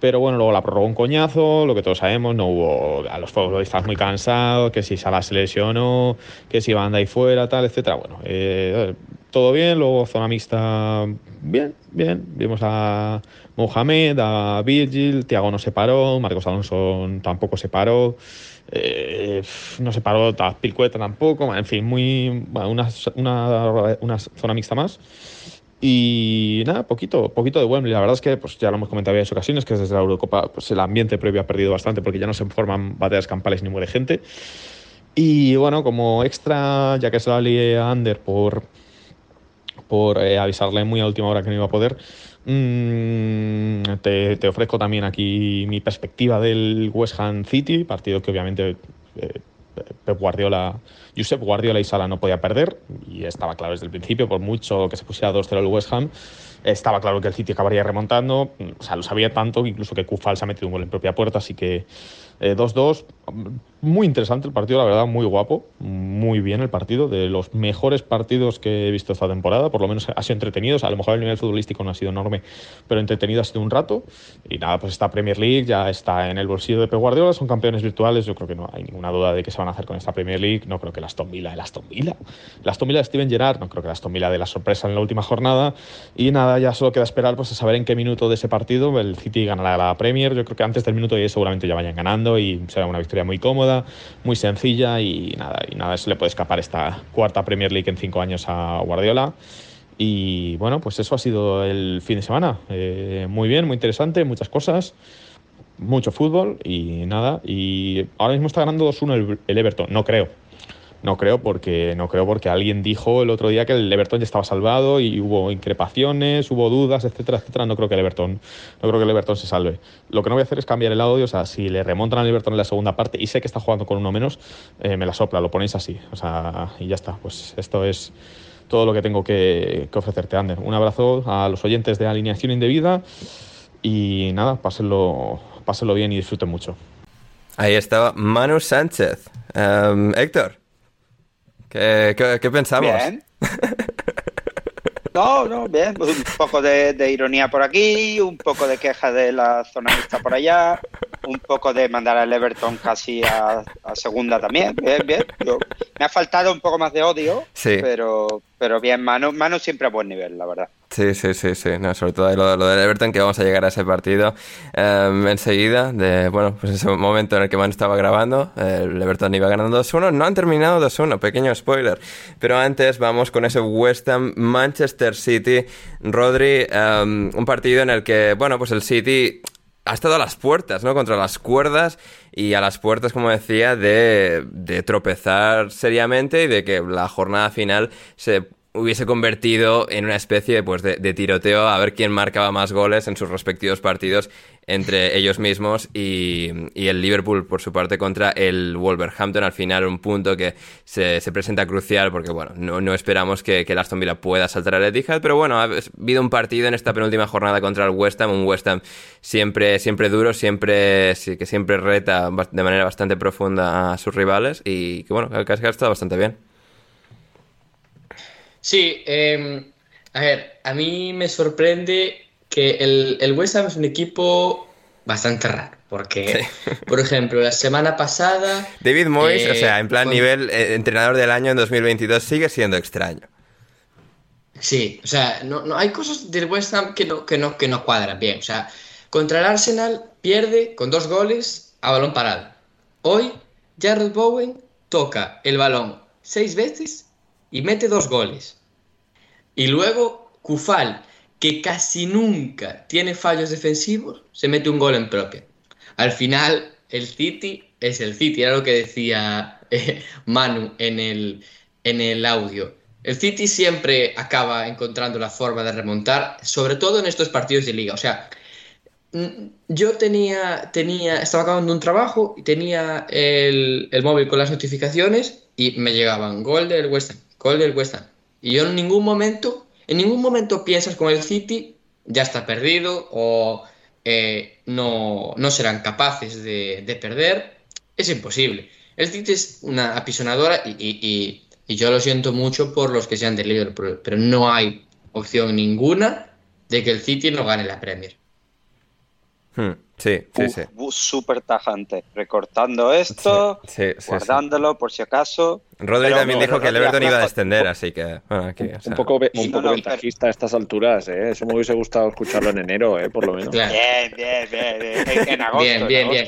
Pero bueno, luego la prorrogó un coñazo, lo que todos sabemos, no hubo a los futbolistas muy cansados, que si Salah se lesionó, que si Banda ahí fuera, tal, etcétera. Bueno, eh, todo bien, luego zona mixta, bien, bien. Vimos a Mohamed, a Virgil, Thiago no se paró, Marcos Alonso tampoco se paró. Eh, no se paró Pilcueta tampoco, en fin, muy bueno, una, una, zona mixta más. Y nada, poquito, poquito de Wembley. La verdad es que pues, ya lo hemos comentado en varias ocasiones, que desde la Eurocopa pues, el ambiente previo ha perdido bastante porque ya no se forman batallas campales ni muere gente. Y bueno, como extra, ya que se la lié a Ander por, por eh, avisarle muy a última hora que no iba a poder, mm, te, te ofrezco también aquí mi perspectiva del West Ham City, partido que obviamente eh, Guardiola, Josep Guardiola y Sala no podía perder, y estaba claro desde el principio, por mucho que se pusiera 2-0 el West Ham. Estaba claro que el City acabaría remontando, o sea, lo sabía tanto incluso que Kufal se ha metido un gol en propia puerta, así que 2-2. Eh, muy interesante el partido, la verdad, muy guapo, muy bien el partido, de los mejores partidos que he visto esta temporada, por lo menos ha sido entretenido, a lo mejor el nivel futbolístico no ha sido enorme, pero entretenido ha sido un rato. Y nada, pues esta Premier League ya está en el bolsillo de Pep Guardiola, son campeones virtuales, yo creo que no hay ninguna duda de qué se van a hacer con esta Premier League, no creo que el Aston Villa, el Aston Villa, el Aston Villa de Steven Gerrard, no creo que el Aston Villa de la sorpresa en la última jornada, y nada, ya solo queda esperar pues a saber en qué minuto de ese partido el City ganará la Premier, yo creo que antes del minuto 10 seguramente ya vayan ganando y será una victoria muy cómoda, muy sencilla y nada, y nada, se le puede escapar esta cuarta Premier League en cinco años a Guardiola. Y bueno, pues eso ha sido el fin de semana. Eh, muy bien, muy interesante, muchas cosas, mucho fútbol y nada. Y ahora mismo está ganando 2-1 el Everton, no creo no creo porque no creo porque alguien dijo el otro día que el Everton ya estaba salvado y hubo increpaciones, hubo dudas, etcétera, etcétera. No creo que el Everton, no creo que el Everton se salve. Lo que no voy a hacer es cambiar el audio, o sea, si le remontan al Everton en la segunda parte y sé que está jugando con uno menos, eh, me la sopla, lo ponéis así, o sea, y ya está. Pues esto es todo lo que tengo que, ofrecerte, Ander. Un abrazo a los oyentes de Alineación Indebida y nada, pásenlo, pásenlo bien y disfruten mucho. Ahí estaba Manu Sánchez. Em, Héctor. ¿Qué, pensamos? Bien. No, no, bien. Un poco de, ironía por aquí, un poco de queja de la zona mixta por allá, un poco de mandar al Everton casi a, segunda también. Bien, bien. me ha faltado un poco más de odio, sí. pero, pero bien, Manu, Manu siempre a buen nivel, la verdad. Sí, sí, sí, sí. No, sobre todo lo, lo del Everton, que vamos a llegar a ese partido em, enseguida. De, bueno, pues ese momento en el que Man estaba grabando, Everton iba ganando 2-1. No han terminado 2-1, pequeño spoiler. Pero antes vamos con ese West Ham Manchester City. Rodri, em, un partido en el que, bueno, pues el City ha estado a las puertas, ¿no? Contra las cuerdas y a las puertas, como decía, de, de tropezar seriamente y de que la jornada final se hubiese convertido en una especie pues, de, tiroteo a ver quién marcaba más goles en sus respectivos partidos entre ellos mismos y, el Liverpool por su parte contra el Wolverhampton. Al final un punto que se, presenta crucial porque bueno no, esperamos que, que, el Aston Villa pueda saltar al Etihad pero bueno ha habido un partido en esta penúltima jornada contra el West Ham un West Ham siempre, siempre duro siempre que siempre reta de manera bastante profunda a sus rivales y que bueno que ha estado bastante bien Sí, em, a ver, a mí me sorprende que el, el West Ham es un equipo bastante raro. Porque, por ejemplo, la semana pasada. David Moyes, o sea, en plan nivel eh, entrenador del año en 2022, sigue siendo extraño. Sí, o sea, no, no, hay cosas del West Ham que no, que, no, que no cuadran bien. O sea, contra el Arsenal pierde con dos goles a balón parado. Hoy, Jared Bowen toca el balón seis veces y mete dos goles. Y luego Kufal, que casi nunca tiene fallos defensivos, se mete un gol en propia. Al final, el City es el City, era lo que decía eh, Manu en el, en el audio. El City siempre acaba encontrando la forma de remontar, sobre todo en estos partidos de liga. O sea, yo tenía, tenía, estaba acabando un trabajo y tenía el, el móvil con las notificaciones y me llegaban gol del West Ham, Y yo en ningún momento, en ningún momento piensas con el City, ya está perdido o eh, no, no, serán capaces de, perder. Es imposible. El City es una apisonadora y, yo lo siento mucho por los que sean de Liverpool, pero no hay opción ninguna de que el City no gane la Premier. Hmm. Sí, sí, sí. Súper tajante, recortando esto, guardándolo por si acaso. Rodri también dijo que el Everton iba a descender, así que. Un poco, un poco ventajista a estas alturas, ¿eh? Eso me hubiese gustado escucharlo en enero, ¿eh? Por lo menos. Bien, bien, bien, En, agosto. Bien, bien, bien.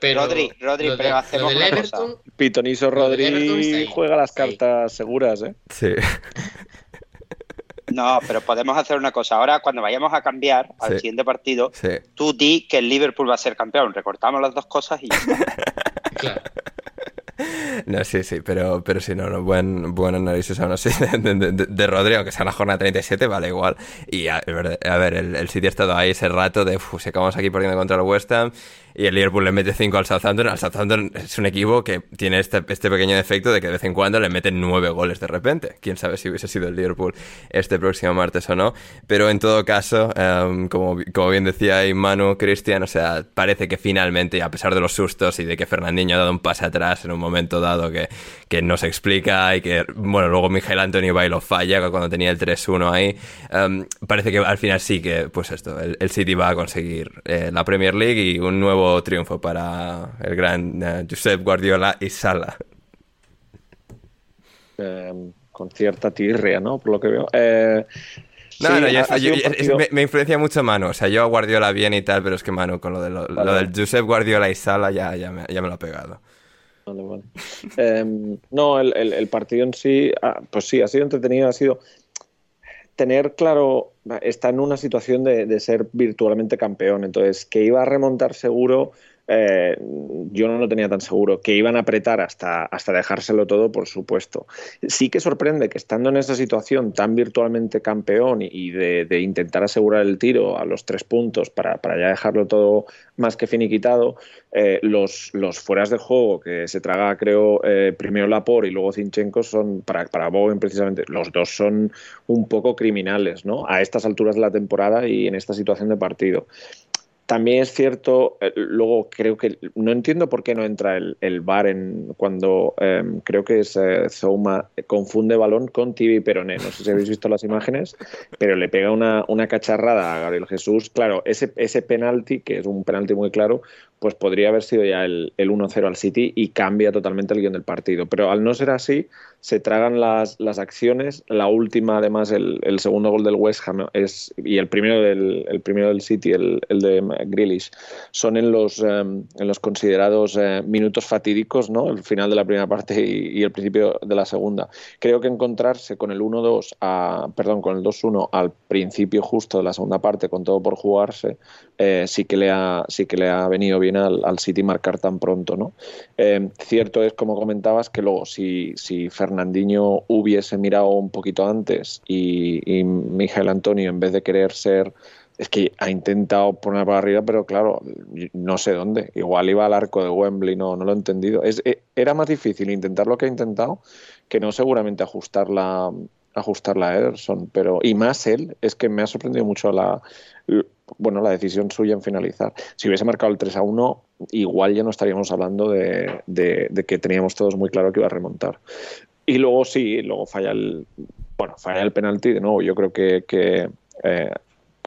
pero, Rodri, Rodri, pero hacemos una Everton, Pitoniso Rodri juega las cartas seguras, ¿eh? Sí. No, pero podemos hacer una cosa. Ahora, cuando vayamos a cambiar al siguiente partido, tú di que el Liverpool va a ser campeón. Recortamos las dos cosas y claro. No, sí, sí, pero, pero sí, no, no buen, buen análisis aún así de, de, de, Rodrigo, que sea la jornada 37, vale igual. Y a, a ver, el, el City ha estado ahí ese rato de, uf, si acabamos aquí perdiendo contra el West Ham y el Liverpool le mete 5 al Southampton. Al Southampton es un equipo que tiene este, este pequeño defecto de que de vez en cuando le meten 9 goles de repente. Quién sabe si hubiese sido el Liverpool este próximo martes o no. Pero en todo caso, um, como, como bien decía ahí Manu, Cristian, o sea, parece que finalmente, a pesar de los sustos y de que Fernandinho ha dado un pase atrás en un momento dado que, que no se explica y que, bueno, luego Miguel Antonio Bailo falla cuando tenía el 3-1 ahí, um, parece que al final sí que, pues esto, el, el City va a conseguir eh, la Premier League y un nuevo triunfo para el gran uh, Josep Guardiola y Sala. Eh, con cierta tirria, ¿no? Por lo que veo. Eh, no, sí, no, yo, yo, partido... me, me, influencia mucho Manu. O sea, yo a Guardiola bien y tal, pero es que Manu, con lo, de lo, vale. lo del Josep Guardiola y Sala, ya, ya, me, ya me lo ha pegado. Eh, no, el, partido en sí, ah, pues sí, ha sido entretenido, ha sido tener claro, está en una situación de, de, ser virtualmente campeón, entonces que iba a remontar seguro, eh, yo no lo tenía tan seguro, que iban a apretar hasta, hasta dejárselo todo, por supuesto. Sí que sorprende que estando en esa situación tan virtualmente campeón y de, de intentar asegurar el tiro a los tres puntos para, para ya dejarlo todo más que finiquitado, eh, los, los fueras de juego que se traga, creo, eh, primero Lapor y luego Zinchenko son, para, para Bowen precisamente, los dos son un poco criminales, ¿no? A estas alturas de la temporada y en esta situación de partido. También es cierto, eh, luego creo que no entiendo por qué no entra el, VAR en, cuando eh, creo que es eh, Zouma confunde balón con Tibi Peroné. No sé si habéis visto las imágenes, pero le pega una, una cacharrada a Gabriel Jesús. Claro, ese, ese penalti, que es un penalti muy claro, pues podría haber sido ya el, el 1-0 al City y cambia totalmente el guion del partido. Pero al no ser así, se tragan las, las acciones. La última, además, el, el, segundo gol del West Ham es, y el primero del, el primero del City, el, el de Grealish, son en los, um, en los considerados uh, minutos fatídicos, ¿no? El final de la primera parte y, y, el principio de la segunda. Creo que encontrarse con el 1-2, perdón, con el 2-1 al principio justo de la segunda parte, con todo por jugarse, eh, sí, que le ha, sí que le ha venido bien al, al City marcar tan pronto, ¿no? Eh, cierto es, como comentabas, que luego si, si Fernandinho hubiese mirado un poquito antes y, y Miguel Antonio, en vez de querer ser es que ha intentado poner para arriba, pero claro, no sé dónde. Igual iba al arco de Wembley, no, no lo he entendido. Es, era más difícil intentar lo que ha intentado que no seguramente ajustarla, ajustarla a Ederson. Pero, y más él, es que me ha sorprendido mucho la, bueno, la decisión suya en finalizar. Si hubiese marcado el 3 a 1, igual ya no estaríamos hablando de, de, que teníamos todos muy claro que iba a remontar. Y luego sí, luego falla el, bueno, falla el penalti de nuevo. Yo creo que, que eh,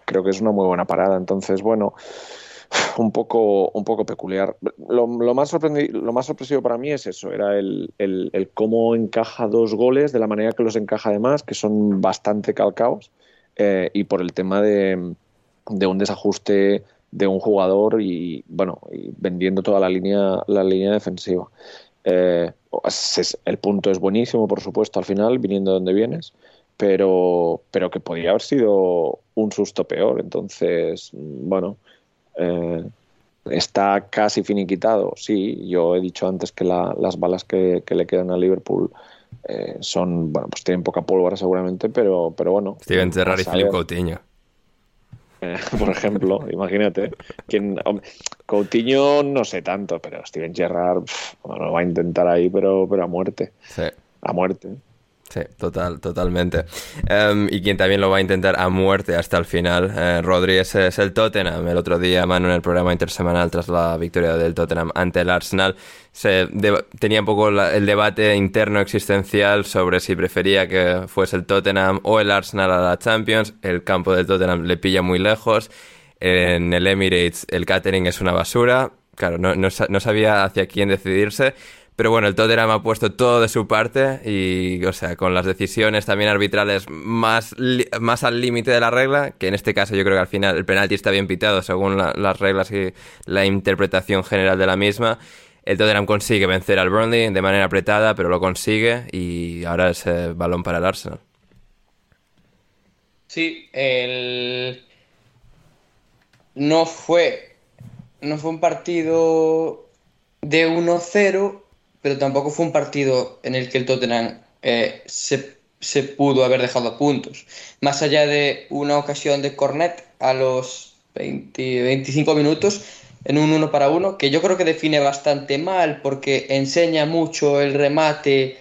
creo que es una muy buena parada. Entonces, bueno, un poco, un poco peculiar. Lo, más lo sorpresivo para mí es eso, era el, cómo encaja dos goles, de la manera que los encaja además, que son bastante calcaos, eh, y por el tema de, un desajuste de un jugador y, bueno, vendiendo toda la línea, la línea defensiva. Eh, el punto es buenísimo, por supuesto, al final, viniendo de donde vienes, pero, pero que podría haber sido un susto peor. Entonces, bueno, eh, está casi finiquitado. Sí, yo he dicho antes que la, las balas que, que, le quedan a Liverpool eh, son, bueno, pues tienen poca pólvora seguramente, pero, pero bueno. Steven Gerrard y Filipe Coutinho. Eh, por ejemplo, imagínate. Quien, Coutinho no sé tanto, pero Steven Gerrard bueno, lo va a intentar ahí, pero, pero a muerte. Sí. A muerte. Sí, total, totalmente. Um, y quien también lo va a intentar a muerte hasta el final, eh, Rodri, es, el Tottenham. El otro día, Manu, en el programa intersemanal, tras la victoria del Tottenham ante el Arsenal, se tenía un poco el debate interno existencial sobre si prefería que fuese el Tottenham o el Arsenal a la Champions. El campo del Tottenham le pilla muy lejos. En el Emirates el catering es una basura. Claro, no, no, no sabía hacia quién decidirse. Pero bueno, el Tottenham ha puesto todo de su parte y, o sea, con las decisiones también arbitrales más, más al límite de la regla, que en este caso yo creo que al final el penalti está bien pitado según la, las reglas y la interpretación general de la misma. El Tottenham consigue vencer al Burnley de manera apretada, pero lo consigue y ahora es el balón para el Arsenal. Sí, el... no fue no fue un partido de 1-0 pero tampoco fue un partido en el que el Tottenham eh, se, se, pudo haber dejado puntos. Más allá de una ocasión de Cornet a los 20, 25 minutos, en un uno para uno, que yo creo que define bastante mal porque enseña mucho el remate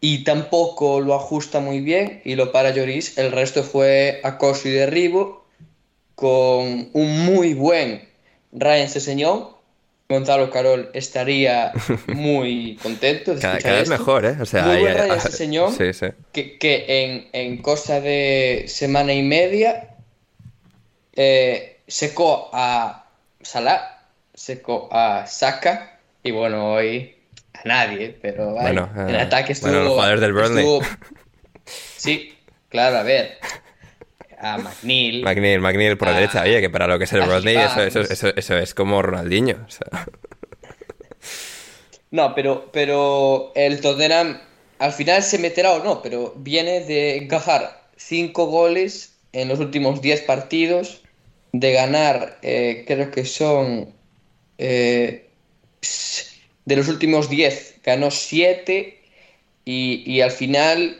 y tampoco lo ajusta muy bien y lo para Lloris. El resto fue acoso y derribo con un muy buen Ryan Seseñón. Gonzalo Carol estaría muy contento de cada, cada vez mejor, ¿eh? O sea, muy buen Ryan Seseñón, sí, sí. que, que en, en, cosa de semana y media eh, secó a Salah secó a Saka y bueno, hoy a nadie, pero bueno, en ataque estuvo... Bueno, los jugadores del Burnley. sí, claro, a ver. A McNeil. McNeil, McNeil por la derecha. Oye, que para lo que es el Burnley, eso, eso, eso, eso, es como Ronaldinho. O sea. No, pero, pero el Tottenham al final se meterá o no, pero viene de encajar cinco goles en los últimos 10 partidos, de ganar, eh, creo que son eh, de los últimos 10 ganó 7 y, y, al final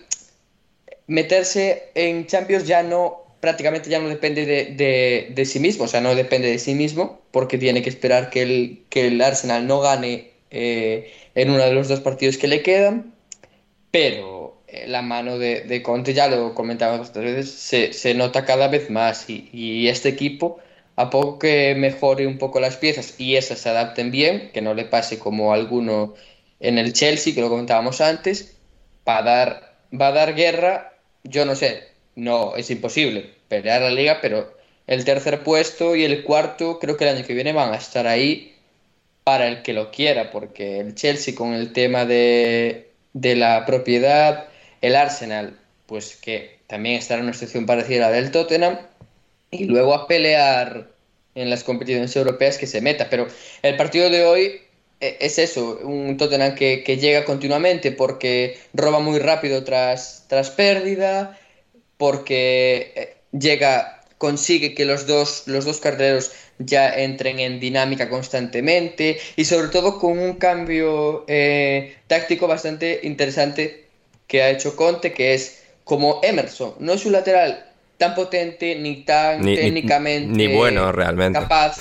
meterse en Champions ya no prácticamente ya no depende de, de, de, sí mismo, o sea, no depende de sí mismo porque tiene que esperar que el, que el Arsenal no gane eh, en uno de los dos partidos que le quedan, pero eh, la mano de, de, Conte, ya lo comentaba otras veces, se, se, nota cada vez más y, y este equipo a poco que mejore un poco las piezas y esas se adapten bien, que no le pase como alguno en el Chelsea, que lo comentábamos antes, va a dar, va a dar guerra, yo no sé, no es imposible pelear la liga, pero el tercer puesto y el cuarto creo que el año que viene van a estar ahí para el que lo quiera, porque el Chelsea con el tema de, de la propiedad, el Arsenal, pues que también estará en una situación parecida a la del Tottenham, y luego a pelear en las competiciones europeas que se meta. Pero el partido de hoy e, es eso, un Tottenham que, que llega continuamente porque roba muy rápido tras, tras pérdida, porque eh, llega, consigue que los dos, los dos carreros ya entren en dinámica constantemente y sobre todo con un cambio eh, táctico bastante interesante que ha hecho Conte, que es como Emerson, no es un lateral tan potente ni tan técnicamente ni, bueno realmente. capaz.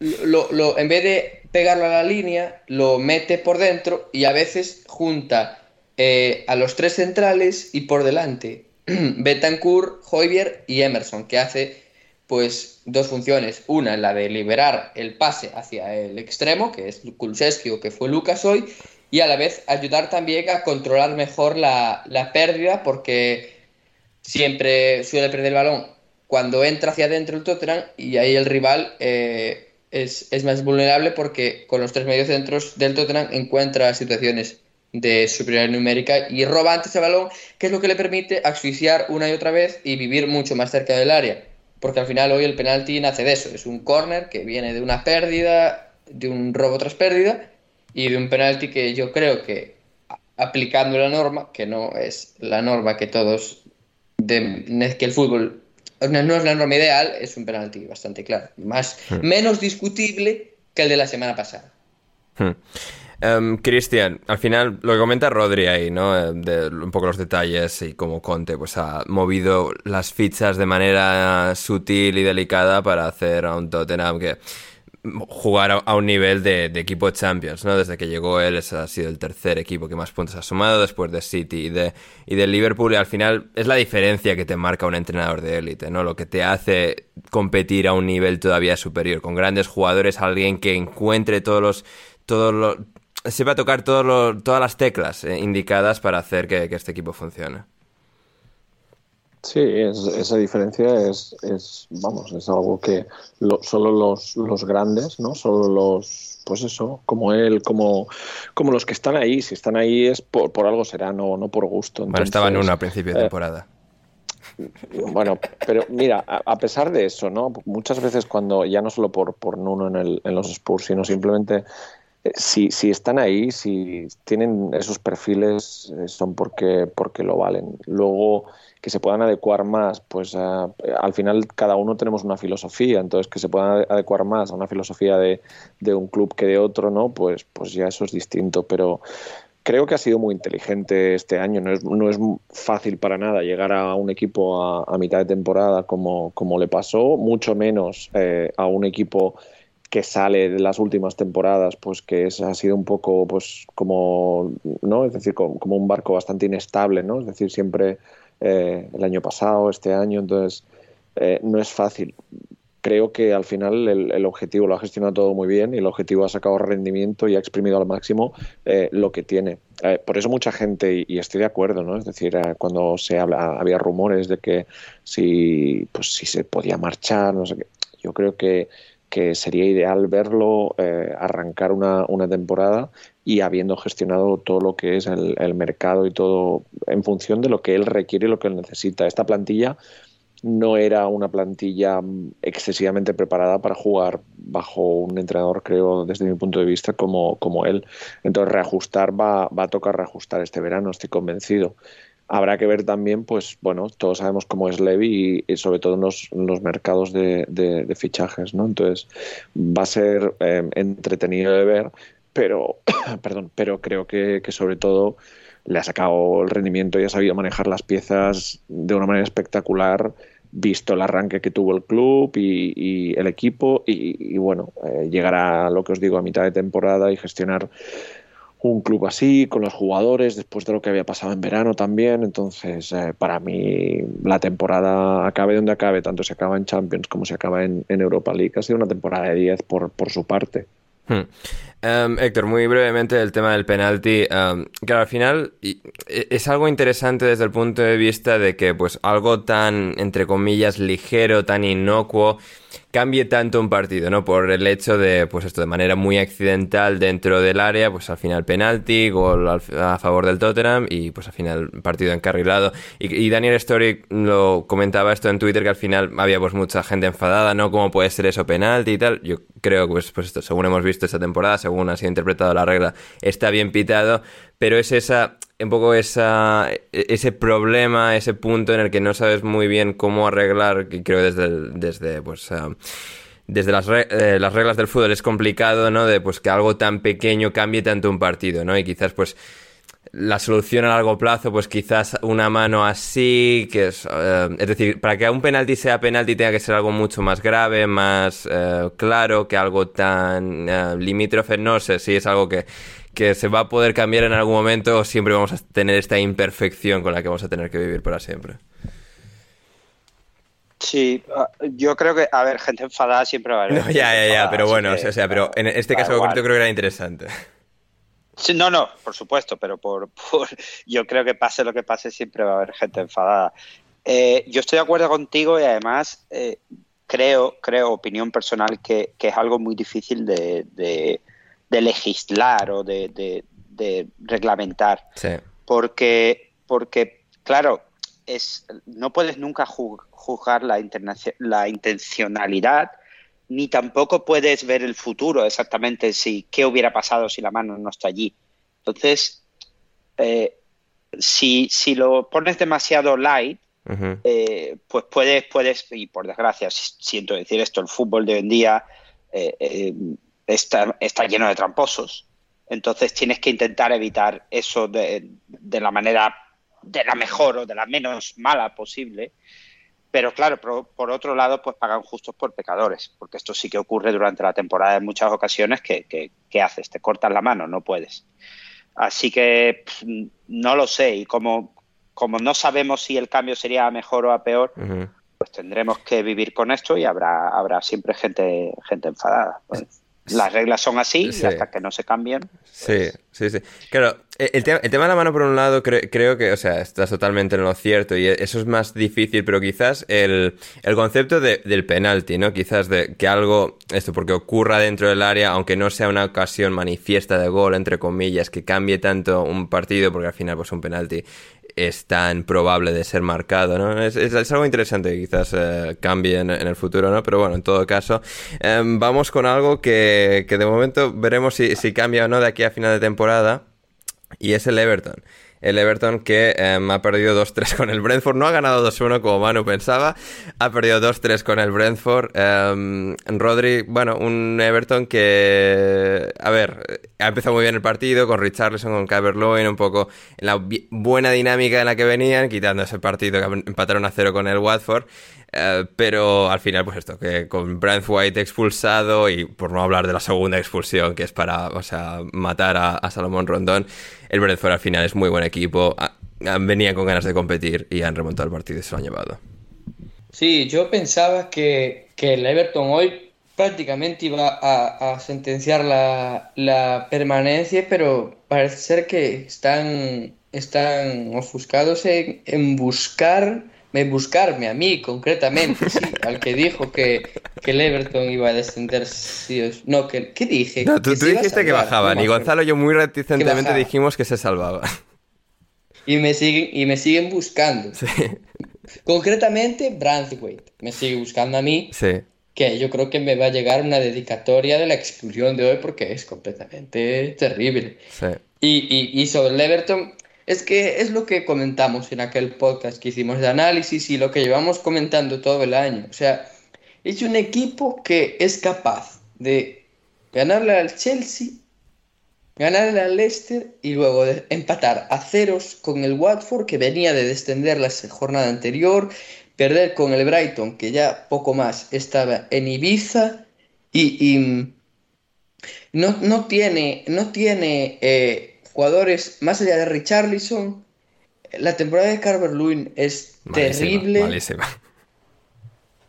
Lo, lo, en vez de pegarlo a la línea, lo mete por dentro y a veces junta eh, a los tres centrales y por delante Betancourt, Hoybier y Emerson, que hace pues dos funciones. Una, la de liberar el pase hacia el extremo, que es Kulusevski o que fue Lucas hoy, y a la vez ayudar también a controlar mejor la, la pérdida, porque siempre suele perder el balón cuando entra hacia adentro el Tottenham y ahí el rival eh, es, es, más vulnerable porque con los tres mediocentros del Tottenham encuentra situaciones de superioridad numérica y roba antes el balón, que es lo que le permite asfixiar una y otra vez y vivir mucho más cerca del área. Porque al final hoy el penalti nace de eso, es un corner que viene de una pérdida, de un robo tras pérdida y de un penalti que yo creo que aplicando la norma, que no es la norma que todos de que el fútbol no es la norma ideal, es un penalti bastante claro. Más, hmm. Menos discutible que el de la semana pasada. Hmm. Um, Cristian, al final lo que comenta Rodri ahí, ¿no? Eh, de un poco los detalles y cómo Conte pues ha movido las fichas de manera sutil y delicada para hacer a un Tottenham que jugar a, un nivel de, equipo Champions, ¿no? Desde que llegó él, ese ha sido el tercer equipo que más puntos ha sumado después de City y de, de Liverpool. Y al final es la diferencia que te marca un entrenador de élite, ¿no? Lo que te hace competir a un nivel todavía superior, con grandes jugadores, alguien que encuentre todos los, sepa tocar todos todas las teclas eh, indicadas para hacer que este equipo funcione. Sí, esa diferencia es, es, vamos, es algo que solo los, los grandes, ¿no? Solo los, pues eso, como él, como, como los que están ahí, si están ahí es por, por algo será, no, no por gusto. bueno, estaban uno a principio de eh, temporada. bueno, pero mira, a, pesar de eso, ¿no? Muchas veces cuando, ya no solo por, por Nuno en, el, en los Spurs, sino simplemente si, si están ahí, si tienen esos perfiles, eh, son porque, porque lo valen. Luego, que se puedan adecuar más, pues al final cada uno tenemos una filosofía, entonces que se puedan adecuar más a una filosofía de, de, un club que de otro, ¿no? Pues, pues ya eso es distinto, pero creo que ha sido muy inteligente este año, no es, no es fácil para nada llegar a un equipo a, mitad de temporada como, como le pasó, mucho menos eh, a un equipo que sale de las últimas temporadas, pues que es, ha sido un poco, pues como, ¿no? Es decir, como, como un barco bastante inestable, ¿no? Es decir, siempre eh, el año pasado, este año, entonces eh, no es fácil. Creo que al final el, objetivo lo ha gestionado todo muy bien y el objetivo ha sacado rendimiento y ha exprimido al máximo eh, lo que tiene. por eso mucha gente, y, estoy de acuerdo, ¿no? Es decir, cuando se habla, había rumores de que si, pues, si se podía marchar, no sé qué. Yo creo que que sería ideal verlo arrancar una, una, temporada y habiendo gestionado todo lo que es el, mercado y todo en función de lo que él requiere y lo que él necesita. Esta plantilla no era una plantilla excesivamente preparada para jugar bajo un entrenador, creo, desde mi punto de vista, como, como él. Entonces, reajustar va, va a tocar reajustar este verano, estoy convencido. Habrá que ver también, pues bueno, todos sabemos cómo es Levy y, sobre todo en los, los mercados de, de, fichajes, ¿no? Entonces va a ser eh, entretenido de ver, pero, perdón, pero creo que, sobre todo le ha sacado el rendimiento y ha sabido manejar las piezas de una manera espectacular, visto el arranque que tuvo el club y, el equipo, y, bueno, eh, llegar a lo que os digo a mitad de temporada y gestionar un club así, con los jugadores, después de lo que había pasado en verano también. Entonces, eh, para mí, la temporada acabe donde acabe, tanto se acaba en Champions como se acaba en, Europa League, ha sido una temporada de 10 por, por su parte. Hmm. Em, Héctor, muy brevemente el tema del penalti. Um, claro, al final e, es algo interesante desde el punto de vista de que, pues, algo tan, entre comillas, ligero, tan inocuo, cambie tanto un partido, ¿no? Por el hecho de, pues esto, de manera muy accidental dentro del área, pues al final penalti, gol a favor del Tottenham y pues al final partido encarrilado. Y, Daniel Story lo comentaba esto en Twitter que al final había pues mucha gente enfadada, ¿no? ¿Cómo puede ser eso penalti y tal? Yo creo que pues, pues esto, según hemos visto esta temporada, según ha sido interpretado la regla, está bien pitado, pero es esa un poco esa, ese problema, ese punto en el que no sabes muy bien cómo arreglar, que creo desde, desde pues... Ah, desde las, eh, las, reglas del fútbol es complicado, ¿no? De pues que algo tan pequeño cambie tanto un partido, ¿no? Y quizás pues la solución a largo plazo, pues quizás una mano así, que es, eh, es decir, para que un penalti sea penalti tenga que ser algo mucho más grave, más eh, claro, que algo tan limítrofe, no sé si es algo que que se va a poder cambiar en algún momento o siempre vamos a tener esta imperfección con la que vamos a tener que vivir para siempre. Sí, ah, yo creo que, a ver, gente enfadada siempre va a haber. No, ya, ya, ya, pero bueno, o sea, pero en este caso concreto creo que era interesante. Sí, no, no, por supuesto, pero por, yo creo que pase lo que pase siempre va a haber gente enfadada. Eh, yo estoy de acuerdo contigo y además eh, creo, creo, opinión personal, que, es algo muy difícil de, de legislar o de, reglamentar. Porque, porque, claro, es, no puedes nunca juzgar la, la intencionalidad, ni tampoco puedes ver el futuro exactamente si qué hubiera pasado si la mano no está allí. Entonces, eh, si, si, lo pones demasiado light, eh, pues puedes, puedes, y por desgracia, siento decir esto, el fútbol de hoy en día eh, está, está lleno de tramposos. Entonces tienes que intentar evitar eso de, la manera, de la mejor o de la menos mala posible. Pero claro, por, otro lado, pues pagan justos por pecadores, porque esto sí que ocurre durante la temporada en muchas ocasiones que, que, haces, te cortas la mano, no puedes. Así que no lo sé, y como, como no sabemos si el cambio sería a mejor o a peor, pues tendremos que vivir con esto y habrá, habrá siempre gente, gente enfadada. Pues las reglas son así y hasta que no se cambien. Sí, sí, sí. Claro, El, tema, de la mano, por un lado, creo que, o sea, estás totalmente en lo cierto y eso es más difícil, pero quizás el, concepto del penalti, ¿no? Quizás de que algo, esto, porque ocurra dentro del área, aunque no sea una ocasión manifiesta de gol, entre comillas, que cambie tanto un partido, porque al final, pues un penalti es tan probable de ser marcado, ¿no? Es, algo interesante que quizás eh, cambie en, el futuro, ¿no? Pero bueno, en todo caso, em, vamos con algo que, que, de momento veremos si, si cambia o no de aquí a final de temporada, y es el Everton el Everton que em, ha perdido 2-3 con el Brentford. No ha ganado 2-1 como Manu pensaba, ha perdido 2-3 con el Brentford. Um, Rodri, bueno, un Everton que, a ver, ha empezado muy bien el partido con Richarlison, con Calvert-Lewin, un poco en la buena dinámica en la que venían, quitando ese partido que empataron a cero con el Watford. Eh, pero al final, pues esto, que con Brent White expulsado y por no hablar de la segunda expulsión, que es para, o sea, matar a, Salomón Rondón, el Brentford al final es muy buen equipo, venían con ganas de competir y han remontado el partido y se lo han llevado. Sí, yo pensaba que, el Everton hoy prácticamente iba a, sentenciar la, permanencia, pero parece ser que están, están ofuscados en buscar buscarme a mí concretamente, sí, al que dijo que, que, el Everton iba a descender. Sí, no, que, ¿qué dije? No, tú, dijiste que bajaban y Gonzalo y yo muy reticentemente dijimos que se salvaba. Y me siguen, y me siguen buscando. Sí. Concretamente, Branthwaite me sigue buscando a mí. Sí. Que yo creo que me va a llegar una dedicatoria de la expulsión de hoy porque es completamente terrible. Sí. Y, y, y sobre el Everton, es que es lo que comentamos en aquel podcast que hicimos de análisis y lo que llevamos comentando todo el año. O sea, es un equipo que es capaz de ganarle al Chelsea, ganarle al Leicester y luego de empatar a ceros con el Watford que venía de descender la jornada anterior, perder con el Brighton que ya poco más estaba en Ibiza y, no, tiene, no tiene eh, jugadores, más allá de Richarlison, la temporada de Carver Lewin es terrible.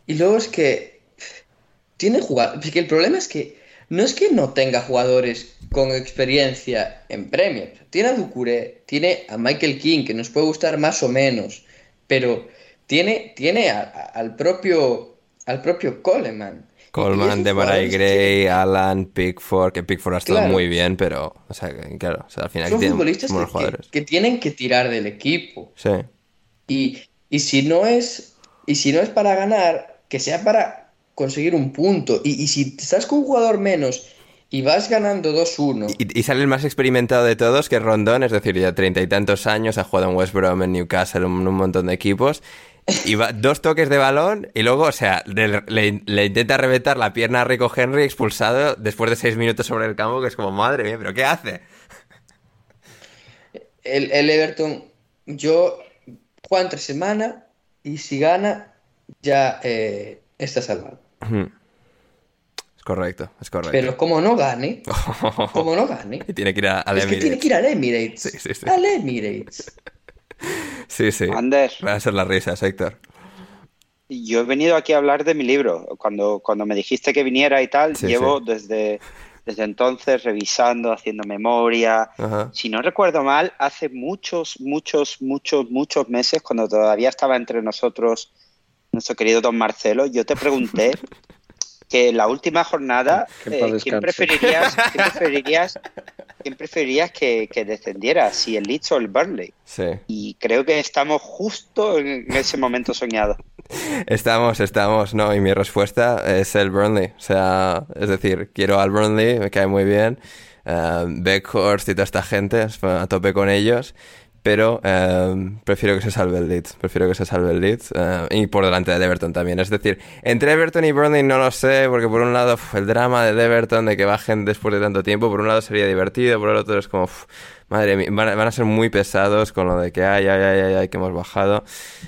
Y luego es que tiene jugadores. El problema es que no es que no tenga jugadores con experiencia en Premier. Tiene a Ducure, tiene a Michael King, que nos puede gustar más o menos, pero tiene, tiene al propio al propio Coleman. Coleman, Demarai Gray, Alan, Pickford, que Pickford ha estado muy bien, pero, o sea, claro, o sea, al final son futbolistas que, tienen que tirar del equipo. Sí. Y, y, si no es, y si no es para ganar, que sea para conseguir un punto. Y, y si estás con un jugador menos y vas ganando 2-1. Y, y, sale el más experimentado de todos, que es Rondón, es decir, ya treinta y tantos años, ha jugado en West Brom, en Newcastle, en un montón de equipos. Y va, dos toques de balón y luego, o sea, le, intenta reventar la pierna a Rico Henry expulsado después de seis minutos sobre el campo, que es como, madre mía, ¿pero qué hace? El, Everton, yo juego entre semana y si gana, ya eh, está salvado. Es correcto, es correcto. Pero como no gane, como no gane. Y tiene que ir a, es Que tiene que ir al Emirates. Sí, sí, sí. Al Emirates. Sí, sí. Ander. Va a ser la risa, Héctor. Yo he venido aquí a hablar de mi libro. Cuando, cuando me dijiste que viniera y tal, llevo desde, desde entonces revisando, haciendo memoria. Si no recuerdo mal, hace muchos, muchos, muchos, muchos meses, cuando todavía estaba entre nosotros nuestro querido don Marcelo, yo te pregunté que la última jornada, eh, ¿quién, preferirías, ¿quién, preferirías, que, descendiera? ¿Si el Leeds o el Burnley? Sí. Y creo que estamos justo en ese momento soñado. Estamos, estamos, no, y mi respuesta es el Burnley. O sea, es decir, quiero al Burnley, me cae muy bien. Uh, Beckhorst y toda esta gente, a tope con ellos pero em, prefiero que se salve el Leeds. Prefiero que se salve el Leeds. Em, y por delante de Everton también. Es decir, entre Everton y Burnley no lo sé, porque por un lado el drama de Everton de que bajen después de tanto tiempo, por un lado sería divertido, por el otro es como... Madre mía, van, a ser muy pesados con lo de que ay, ay, ay, ay, que hemos bajado.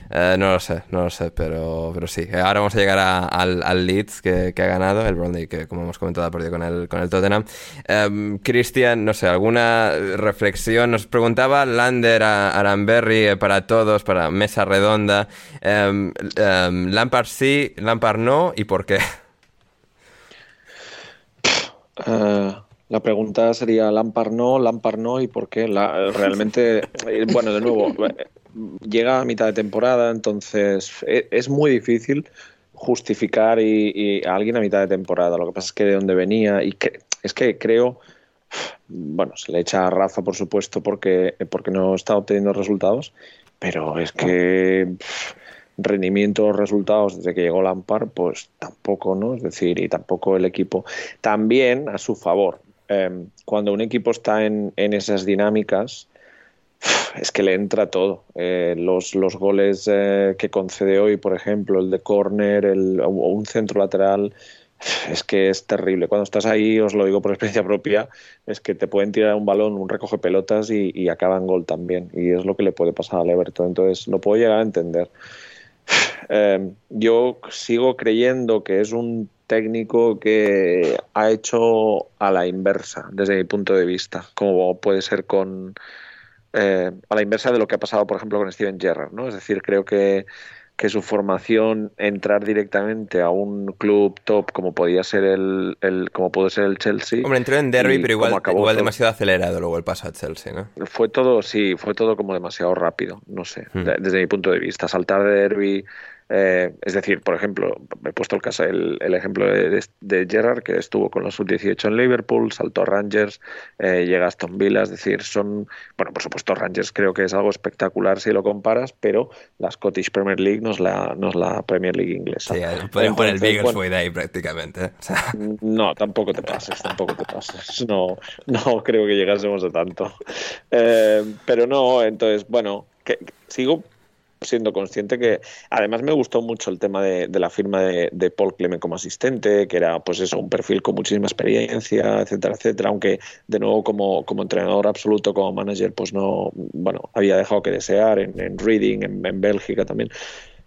Eh, no lo sé, no lo sé, pero, pero sí. Ahora vamos a llegar al, al, Leeds que, ha ganado, el Burnley que como hemos comentado ha perdido con el, con el Tottenham. Em, Cristian, no sé, alguna reflexión. Nos preguntaba Lander a Aranberry eh, para todos, para mesa redonda. Um, Lampard sí, Lampard no, ¿y por qué? Uh, La pregunta sería Lampard no, Lampard no y por qué. La, realmente, eh, bueno, de nuevo, eh, llega a mitad de temporada, entonces e, es muy difícil justificar y, a alguien a mitad de temporada. Lo que pasa es que de dónde venía y que, es que creo, bueno, se le echa a Rafa por supuesto porque, porque no está obteniendo resultados, pero es que rendimientos, resultados desde que llegó Lampard, pues tampoco, ¿no? Es decir, y tampoco el equipo. También a su favor, em, cuando un equipo está en, esas dinámicas, es que le entra todo. Eh, los, goles eh, que concede hoy, por ejemplo, el de córner, o un centro lateral, es que es terrible. Cuando estás ahí, os lo digo por experiencia propia, es que te pueden tirar un balón, un recoge pelotas y, y acaba en gol también. Y es lo que le puede pasar al Everton. Entonces, lo puedo llegar a entender. Eh, yo sigo creyendo que es un técnico que ha hecho a la inversa, desde mi punto de vista, como puede ser con eh, a la inversa de lo que ha pasado, por ejemplo, con Steven Gerrard, ¿no? Es decir, creo que, que su formación, entrar directamente a un club top como podía ser el, el como pudo ser el Chelsea. Hombre, entró en Derby, pero igual, igual demasiado acelerado luego el paso a Chelsea, ¿no? Fue todo, sí, fue todo como demasiado rápido, no sé, hmm. desde mi punto de vista. Saltar de Derby eh, es decir, por ejemplo, he puesto el, caso, el, ejemplo de, Gerrard, que estuvo con los sub-18 en Liverpool, saltó a Rangers, eh, llega a Aston Villa, es decir, son, bueno, por supuesto, Rangers creo que es algo espectacular si lo comparas, pero la Scottish Premier League no es la, no la Premier League inglesa. Sí, pueden poner el Beagles fue de ahí prácticamente. No, tampoco te pases, tampoco te pases. No, no creo que llegásemos a tanto. Eh, pero no, entonces, bueno, que, sigo siendo consciente que además me gustó mucho el tema de, la firma de, Paul Clement como asistente, que era pues eso, un perfil con muchísima experiencia, etcétera, etcétera, aunque de nuevo como, como entrenador absoluto, como manager, pues no, bueno, había dejado que desear en, Reading, en, Bélgica también.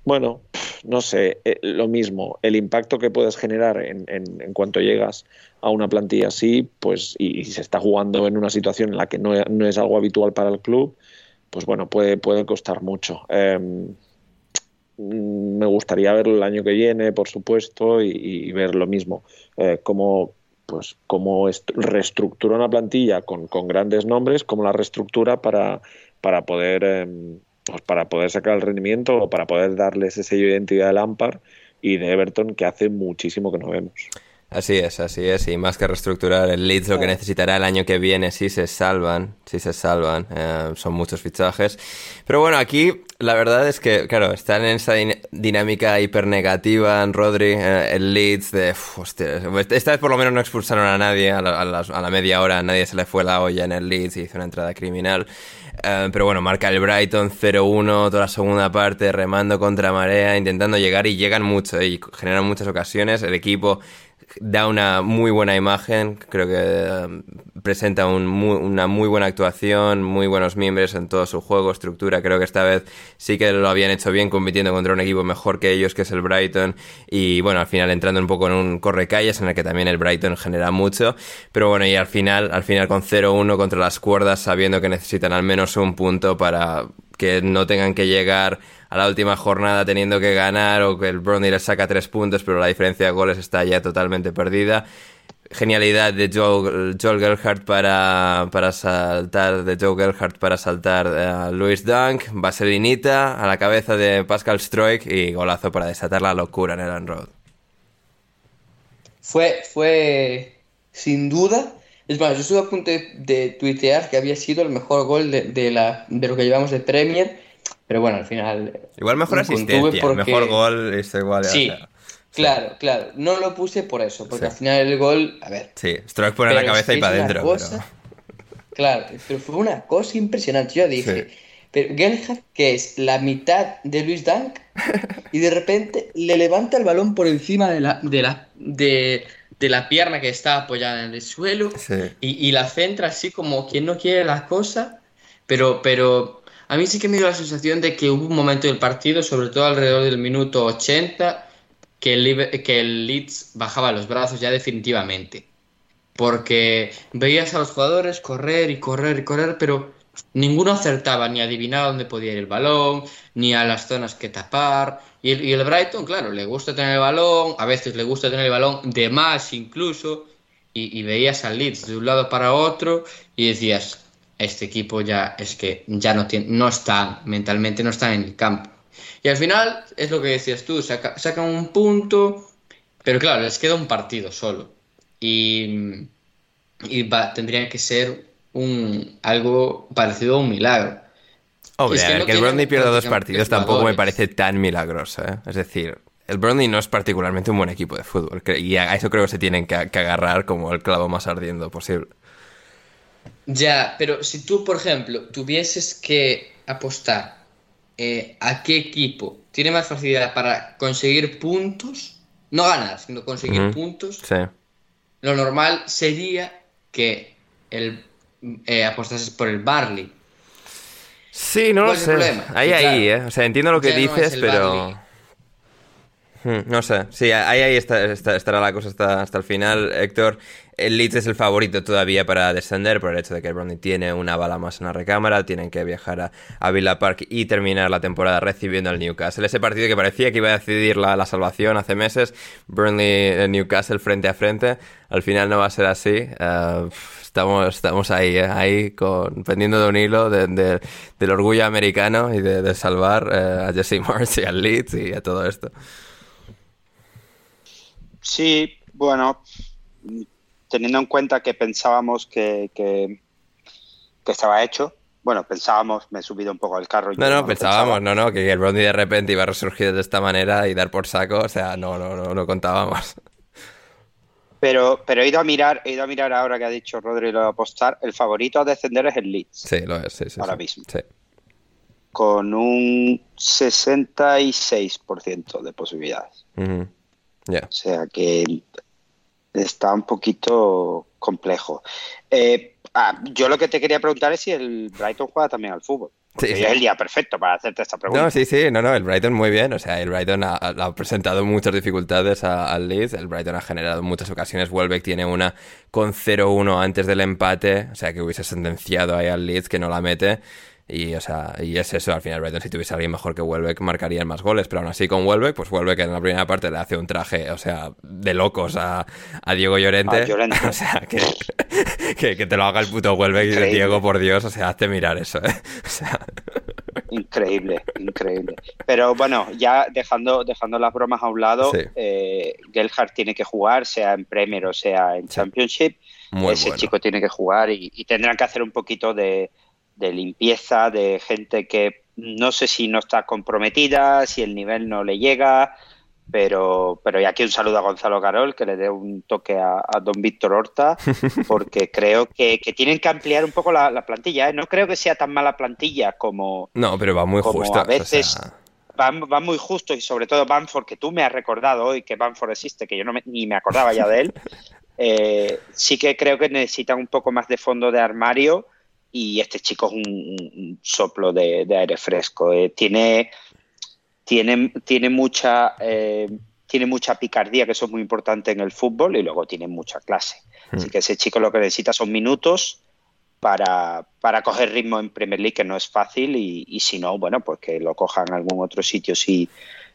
Bueno, no sé, eh, lo mismo, el impacto que puedes generar en, en, cuanto llegas a una plantilla así, pues y, se está jugando en una situación en la que no, no es algo habitual para el club, pues bueno, puede, puede costar mucho. Em, me gustaría verlo el año que viene, por supuesto, y, ver lo mismo, eh, cómo, pues, cómo reestructura una plantilla con, grandes nombres, cómo la reestructura para, para poder em, pues para poder sacar el rendimiento o para poder darles ese sello de identidad de Lampard y de Everton que hace muchísimo que no vemos. Así es, así es, y más que reestructurar el Leeds lo que necesitará el año que viene si se salvan, si se salvan, eh, son muchos fichajes. Pero bueno, aquí la verdad es que, claro, están en esa dinámica hiper negativa en Rodri, eh, el Leeds de, hostia, esta vez por lo menos no expulsaron a nadie, a la, media hora nadie se le fue la olla en el Leeds y hizo una entrada criminal. Eh, pero bueno, marca el Brighton 0-1 toda la segunda parte, remando contra marea, intentando llegar y llegan mucho y generan muchas ocasiones. El equipo da una muy buena imagen, creo que um, presenta una muy buena actuación, muy buenos miembros en todo su juego, estructura, creo que esta vez sí que lo habían hecho bien compitiendo contra un equipo mejor que ellos, que es el Brighton, y bueno, al final entrando un poco en un correcalles en el que también el Brighton genera mucho, pero bueno, y al final, al final con 0-1 contra las cuerdas, sabiendo que necesitan al menos un punto para que no tengan que llegar a la última jornada teniendo que ganar o que el Brownie les saca tres puntos, pero la diferencia de goles está ya totalmente perdida. Genialidad de Joel, Joel para, para saltar, de Joe Gerhardt para saltar a Luis Dunk, vaselinita a la cabeza de Pascal Stroik y golazo para desatar la locura en el Road. Fue, fue sin duda es más, yo estuve a punto de, tuitear que había sido el mejor gol de, la, de lo que llevamos de Premier, pero bueno, al final... Igual mejor asistencia, el mejor gol es igual. Sí, claro, claro. No lo puse por eso, porque al final el gol... A ver... Sí, Stroke pone la cabeza y para adentro. Claro, pero fue una cosa impresionante. Yo dije, pero Gelhard, que es la mitad de Luis Dunk, y de repente le levanta el balón por encima de la... De la de, de la pierna que está apoyada en el suelo y, la centra así como quien no quiere las cosas, pero, pero a mí sí que me dio la sensación de que hubo un momento del partido, sobre todo alrededor del minuto 80, que el, Leeds bajaba los brazos ya definitivamente. Porque veías a los jugadores correr y correr y correr, pero ninguno acertaba ni adivinaba dónde podía ir el balón, ni a las zonas que tapar. Y el, y el, Brighton, claro, le gusta tener el balón, a veces le gusta tener el balón de más incluso, y, veías al Leeds de un lado para otro y decías, este equipo ya es que ya no, tiene, no está, mentalmente no está en el campo. Y al final es lo que decías tú, sacan un punto, pero claro, les queda un partido solo. Y, y tendría que ser un, algo parecido a un milagro. Hombre, que, el Burnley pierda dos partidos tampoco me parece tan milagroso. ¿eh? Es decir, el Burnley no es particularmente un buen equipo de fútbol. Y a eso creo que se tienen que, agarrar como el clavo más ardiendo posible. Ya, pero si tú, por ejemplo, tuvieses que apostar eh, a qué equipo tiene más facilidad para conseguir puntos, no ganar, sino conseguir puntos, lo normal sería que el, eh, apostases por el Barley. Sí, no lo sé. Ahí, ahí, ¿eh? O sea, entiendo lo que dices, pero... no sé, sí, ahí, ahí está, estará la cosa hasta, hasta el final. Héctor, el Leeds es el favorito todavía para descender por el hecho de que Brownie tiene una bala más en la recámara, tienen que viajar a, Villa Park y terminar la temporada recibiendo al Newcastle. Ese partido que parecía que iba a decidir la, salvación hace meses, Burnley-Newcastle frente a frente, al final no va a ser así. Uh, estamos, estamos ahí, ¿eh? ahí con, pendiendo de un hilo del orgullo americano y de, salvar eh, a Jesse Marsh y al Leeds y a todo esto. Sí, bueno, teniendo en cuenta que pensábamos que, que, estaba hecho, bueno, pensábamos, me he subido un poco al carro. no, no, pensábamos, no, no, que el Brownie de repente iba a resurgir de esta manera y dar por saco, o sea, no, no, no, no contábamos. Pero, pero he ido a mirar, he ido a mirar ahora que ha dicho Rodri lo de apostar, el favorito a descender es el Leeds. Sí, lo es, sí, sí. Ahora mismo. Sí. Con un 66% de posibilidades. O sea que está un poquito complejo. Eh, ah, yo lo que te quería preguntar es si el Brighton juega también al fútbol. Sí, es el día perfecto para hacerte esta pregunta. No, sí, sí, no, no, el Brighton muy bien. O sea, el Brighton ha, presentado muchas dificultades al Leeds. El Brighton ha generado muchas ocasiones. Welbeck tiene una con 0-1 antes del empate. O sea, que hubiese sentenciado ahí al Leeds que no la mete. Y, o sea, y es eso, al final Brighton si tuviese alguien mejor que Welbeck marcaría más goles, pero aún así con Welbeck, pues Welbeck en la primera parte le hace un traje, o sea, de locos a, a Diego Llorente. o sea, que, que, te lo haga el puto Welbeck y de Diego, por Dios, o sea, hazte mirar eso, ¿eh? O sea... Increíble, increíble. Pero bueno, ya dejando, dejando las bromas a un lado, eh, tiene que jugar, sea en Premier o sea en Championship. Ese chico tiene que jugar y, y tendrán que hacer un poquito de de limpieza, de gente que no sé si no está comprometida, si el nivel no le llega, pero, pero y aquí un saludo a Gonzalo Carol, que le dé un toque a, don Víctor Horta, porque creo que, tienen que ampliar un poco la, plantilla. ¿eh? No creo que sea tan mala plantilla como... No, pero va muy justo. A veces va, muy justo y sobre todo Banford, que tú me has recordado hoy que Banford existe, que yo no ni me acordaba ya de él. Eh, sí que creo que necesita un poco más de fondo de armario y este chico es un, soplo de, aire fresco. Eh. Tiene, tiene, tiene, mucha, eh, tiene mucha picardía, que eso es muy importante en el fútbol, y luego tiene mucha clase. Hmm. Así que ese chico lo que necesita son minutos para, para coger ritmo en Premier League, que no es fácil, y, y si no, bueno, pues que lo cojan en algún otro sitio si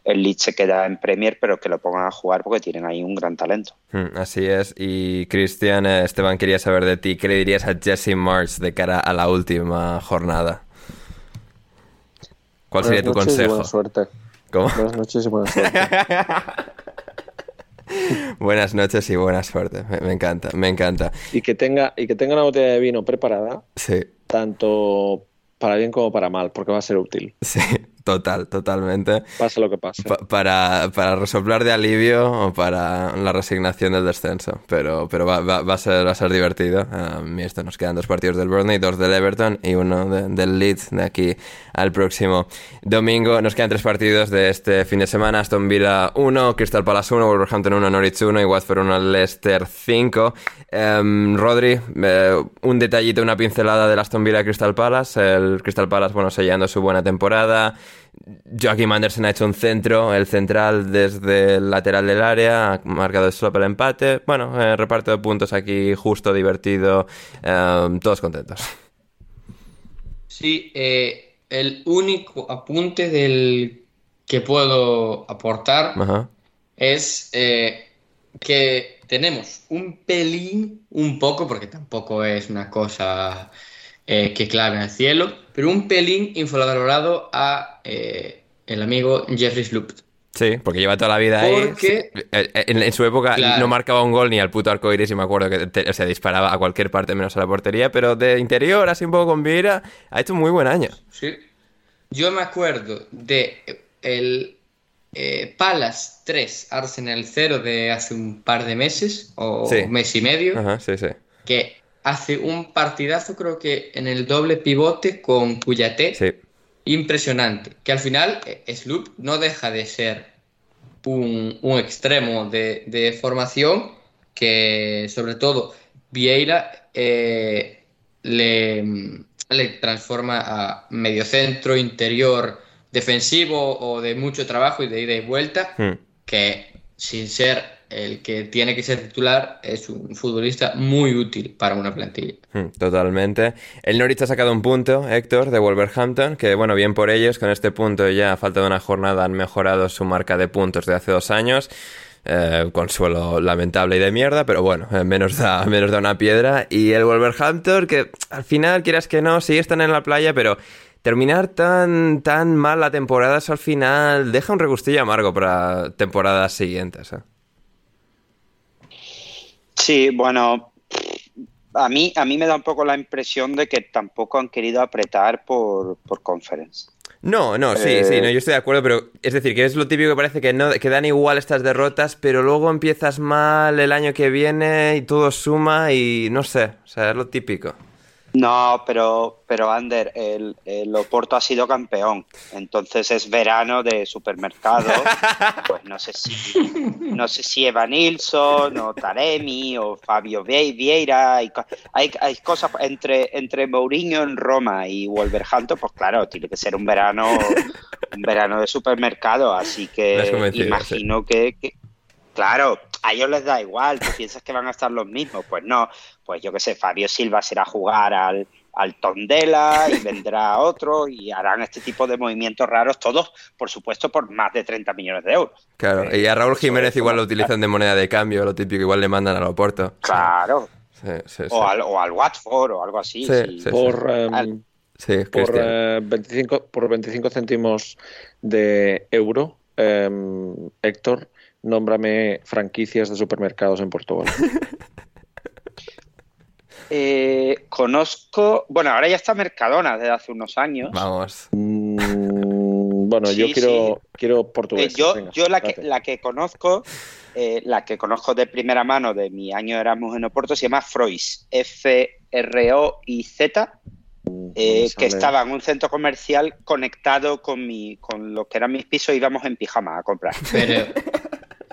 el Leeds se queda en Premier, pero que lo pongan a jugar porque tienen ahí un gran talento. Hmm, así es. Y Cristian, eh, Esteban quería saber de ti, ¿qué le dirías a Jesse March de cara a la última jornada? ¿Cuál sería tu consejo? buena suerte. ¿Cómo? Buenas noches y buena suerte. Buenas noches y buena suerte. Me, encanta, me encanta. Y que tenga, y que tenga una botella de vino preparada. Sí. Tanto para bien como para mal, porque va a ser útil. Sí, total, totalmente. Pase lo que pase. para, para resoplar de alivio o para la resignación del descenso. Pero, pero va, va, a, ser, va a ser divertido. A mí esto nos quedan dos partidos del Burnley, dos del Everton y uno del Leeds de aquí al próximo domingo. Nos quedan tres partidos de este fin de semana. Aston Villa 1, Crystal Palace 1, Wolverhampton 1, Norwich 1 y Watford 1, Leicester 5. Em, Rodri, eh, un detallito, una pincelada del Aston Villa Crystal Palace. El Crystal Palace, bueno, sellando su buena temporada. Joaquim Anderson ha hecho un centro, el central desde el lateral del área, ha marcado el slop el empate. Bueno, eh, reparto de puntos aquí justo, divertido, em, todos contentos. Sí, eh, el único apunte del que puedo aportar es que tenemos un pelín, un poco, porque tampoco es una cosa eh, que clave en el cielo, pero un pelín infravalorado a eh, el amigo Jeffrey Sloop. Sí, porque lleva toda la vida ahí. Porque- Eh, eh, En, en su época Claro. no marcaba un gol ni al puto arcoiris y me acuerdo que te- se disparaba a cualquier parte menos a la portería, pero de interior, así un poco con Vieira, ha hecho un muy buen año. Sí. Yo me acuerdo de el eh, Palace 3, Arsenal 0 de hace un par de meses o Sí. mes y medio, Ajá, sí, sí. que hace un partidazo creo que en el doble pivote con Cuyaté. Sí. Impresionante. Que al final eh, Sloop no deja de ser un, un extremo de, de formación que sobre todo Vieira eh, le, le transforma a mediocentro, interior, defensivo o de mucho trabajo y de ida y vuelta, Hmm. que sin ser el que tiene que ser titular es un futbolista muy útil para una plantilla. Mm, Totalmente. El Norwich ha sacado un punto, Héctor, de Wolverhampton, que bueno, bien por ellos, con este punto ya a falta de una jornada han mejorado su marca de puntos de hace dos años. Eh, consuelo lamentable y de mierda, pero bueno, menos, da, menos da una piedra. Y el Wolverhampton, que al final, quieras que no, sí están en la playa, pero terminar tan, tan mal la temporada, eso al final deja un regustillo amargo para temporadas siguientes. ¿eh? Sí, bueno, a mí, a mí me da un poco la impresión de que tampoco han querido apretar por, por conference. No, no, sí, Eh, sí, no, yo estoy de acuerdo, pero es decir, que es lo típico que parece que no, que dan igual estas derrotas, pero luego empiezas mal el año que viene y todo suma y no sé, o sea, es lo típico. No, pero, pero Ander, el, el Oporto ha sido campeón, entonces es verano de supermercado, pues no sé si, no sé si Eva Nilsson o Taremi o Fabio Vie- Vieira, hay, hay, hay cosas entre, entre Mourinho en Roma y Wolverhampton, pues claro, tiene que ser un verano, un verano de supermercado, así que imagino que, que- Claro, a ellos les da igual, tú piensas que van a estar los mismos, pues no, pues yo qué sé, Fabio Silva se irá a jugar al, al Tondela y vendrá otro y harán este tipo de movimientos raros, todos, por supuesto, por más de 30 millones de euros. Claro, y a Raúl Jiménez igual lo utilizan de moneda de cambio, lo típico, igual le mandan al Oporto. Claro, Sí, sí, sí. o al, o al Watford o algo así. Sí, sí. sí, Por, Al- Sí, por, Cristian. eh, 25, por 25 céntimos de euro, em, Héctor, nómbrame franquicias de supermercados en Portugal. Eh, conozco, bueno, ahora ya está Mercadona desde hace unos años. Vamos. Mm, bueno, Sí, yo quiero, sí. quiero Eh, portugués. yo, venga, yo la que, la que conozco, eh, la que conozco de primera mano de mi año de Erasmus en Oporto se llama Frois, F-R-O-I-Z, eh, me que estaba en un centro comercial conectado con mi, con lo que eran mis pisos, íbamos en pijama a comprar. Pero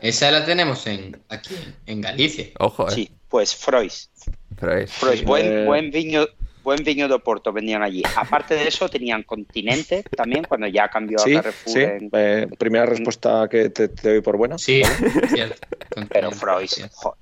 esa la tenemos en, aquí, en Galicia. Ojo, eh. Sí, pues Frois. Frois, Sí, buen, eh. buen viño. Buen viño de Oporto vendían allí. Aparte de eso, tenían Continente también, cuando ya cambió Sí, a Carrefour. sí. en- eh, primera respuesta que te, te doy por buena. Sí, cierto. Pero cierto.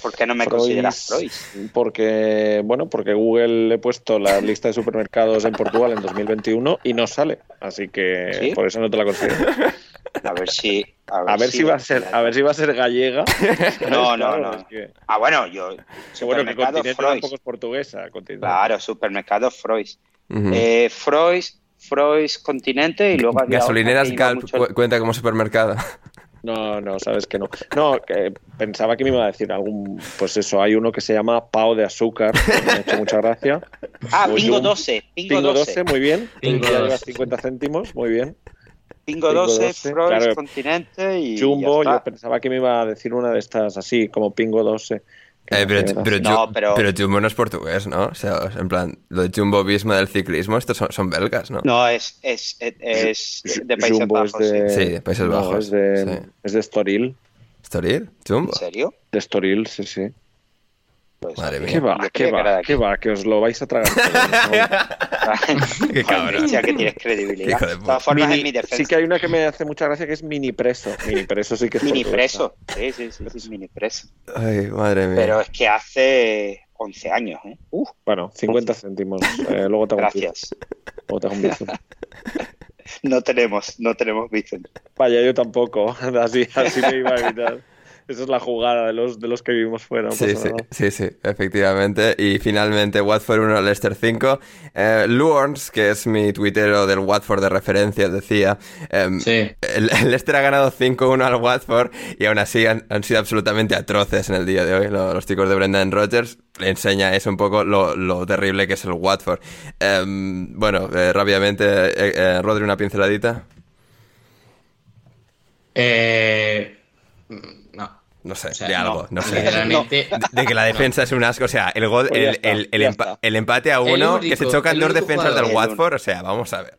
¿Por qué no me consideras Frois? Porque, bueno, porque Google le he puesto la lista de supermercados en Portugal en 2021 y no sale. Así que ¿Sí? por eso no te la considero. A ver si. A ver si va a ser, a ver si va a ser gallega. No, no, Claro, no. es que- Ah, bueno, yo. que bueno, que Supermercado Continente Frois. tampoco es portuguesa. Continente. Claro, supermercado Frois. Ujú. Eh, Frois, Frois Continente y luego Gasolineras que Galp mucho- cu- cuenta como supermercado. No, no, sabes que no. No, que pensaba que me iba a decir algún. Pues eso, hay uno que se llama Pau de azúcar. que Me ha hecho mucha gracia. Ah, o Pingo Jum- 12. Pingo, Pingo 12. 12, muy bien. Pingo ya 12. llevas 50 céntimos, muy bien. Pingo Pingo 12, 12, Frois claro. Continente y. Jumbo, ya yo pensaba que me iba a decir una de estas así, como Pingo 12. que Eh, pero, pero. No, pero- pero Jumbo no es portugués, ¿no? O sea, en plan, lo de Jumbo Visma del ciclismo, estos son, son belgas, ¿no? No, es, es, es, es de Países Jumbo Bajos. es de, sí. Sí, de Países no, Bajos, Es de, sí. es de Estoril. ¿Estoril? ¿Jumbo? ¿En serio? De Estoril, sí, sí. Pues, Madre mía. ¿Qué va? ¿Qué va? ¿Qué va? Que os lo vais a tragar. Qué cabrón. Hostia, que tienes credibilidad. Hijo de De todas formas, Mini- en mi defensa. sí que hay una que me hace mucha gracia que es mini preso. Mini preso sí que es Mini preso. Sí, sí, sí, sí, mini preso. Ay, madre mía. Pero es que hace 11 años, ¿eh? Uf, Bueno, 50 céntimos. Eh, luego te hago un gracias. Luego te hago un bizum. No tenemos, no tenemos Vicen. Vaya, yo tampoco. Así, así me iba a evitar. Esa es la jugada de los, de los que vivimos fuera. sí, sí, sí, sí, efectivamente. Y finalmente Watford 1, Leicester 5. Eh, que es mi tuitero del Watford de referencia, decía, em, el, Leicester ha ganado 5-1 al Watford y aún así han, sido absolutamente atroces en el día de hoy. Los, chicos de Brendan Rodgers le enseña eso un poco lo, terrible que es el Watford. Em, bueno, eh, rápidamente, eh, eh, Rodri, una pinceladita. Eh no sé, de algo, no, sé. De, que la defensa es un asco. O sea, el, pues el, el, empate a uno, que se chocan dos defensas del Watford, o sea, vamos a ver.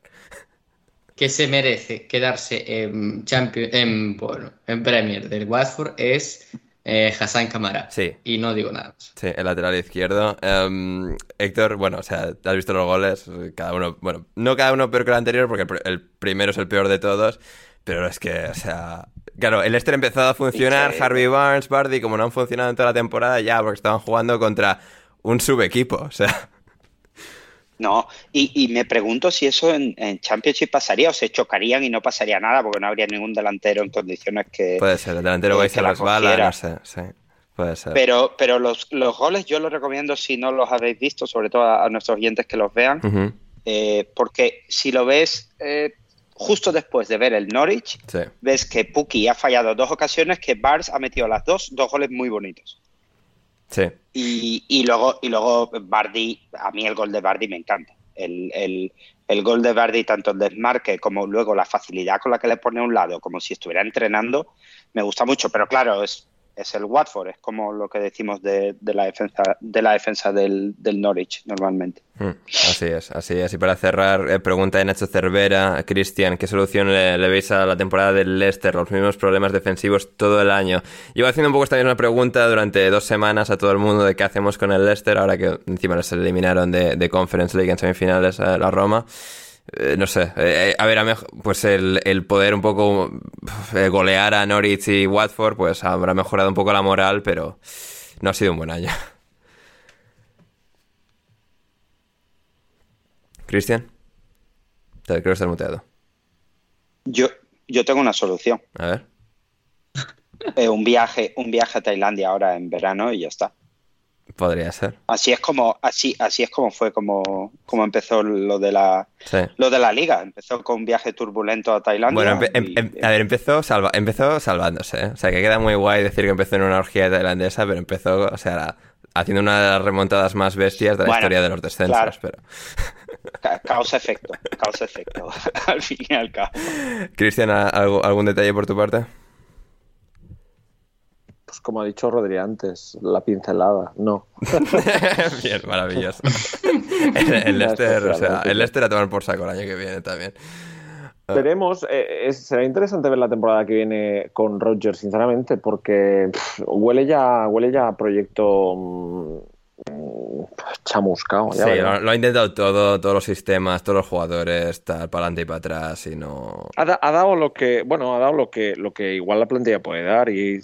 Que se merece quedarse en, Champions, en, bueno, en Premier del Watford es eh, Hassan Kamara. Sí. Y no digo nada más. Sí, el lateral izquierdo. Em, Héctor, bueno, o sea, has visto los goles, cada uno, bueno, no cada uno peor que el anterior, porque el primero es el peor de todos, pero es que, o sea, Claro, el Leicester empezó a funcionar, Harvey Barnes, Bardi, como no han funcionado en toda la temporada ya, porque estaban jugando contra un subequipo, o sea. No, y, me pregunto si eso en, Championship pasaría o se chocarían y no pasaría nada porque no habría ningún delantero en condiciones que. Puede ser, el delantero vais a resbala, no sé, sí. Puede ser. Pero, pero los, los, goles yo los recomiendo si no los habéis visto, sobre todo a, nuestros oyentes que los vean, eh, porque si lo ves eh, justo después de ver el Norwich, ves que Puki ha fallado dos ocasiones, que Bars ha metido las dos, dos goles muy bonitos. Sí. Y, luego, y luego Bardi, a mí el gol de Bardi me encanta. El, el, el gol de Bardi, tanto el desmarque como luego la facilidad con la que le pone a un lado, como si estuviera entrenando, me gusta mucho. Pero claro, es, es el Watford, es como lo que decimos de, la defensa de la defensa del, Norwich normalmente. Mm, así es, así es. Y para cerrar, eh, pregunta de Nacho Cervera, Cristian, ¿qué solución le, veis a la temporada del Leicester? Los mismos problemas defensivos todo el año. Llevo haciendo un poco esta misma pregunta durante dos semanas a todo el mundo de qué hacemos con el Leicester, ahora que encima les eliminaron de, de Conference League en semifinales a la Roma. Eh, no sé, eh, a ver, pues el, el, poder un poco eh, golear a Norwich y Watford, pues habrá mejorado un poco la moral, pero no ha sido un buen año. Cristian, te creo que estás muteado. Yo, yo tengo una solución. A ver. un viaje, un viaje a Tailandia ahora en verano y ya está. Podría ser. Así es como, así, así es como fue como, como empezó lo de la lo de la liga. Empezó con un viaje turbulento a Tailandia. Bueno, em, em, a ver, empezó salva, empezó salvándose. ¿eh? O sea que queda muy guay decir que empezó en una orgía tailandesa, pero empezó, o sea, haciendo una de las remontadas más bestias de la historia de los descensos. Pero... Causa efecto, causa efecto, al fin y al cabo. Cristian, ¿algún detalle por tu parte? Pues como ha dicho Rodri antes, la pincelada, no. Bien, maravilloso. el, Leicester, o sea, el Leicester a tomar por saco el año que viene también. Ah. Veremos, eh, será interesante ver la temporada que viene con Roger, sinceramente, porque huele ya, huele ya a proyecto mm, chamuscado. sí, lo, ha intentado todo, todos los sistemas, todos los jugadores, tal, para adelante y para atrás y no. Ha, dado lo que, bueno, ha dado lo que, lo que igual la plantilla puede dar y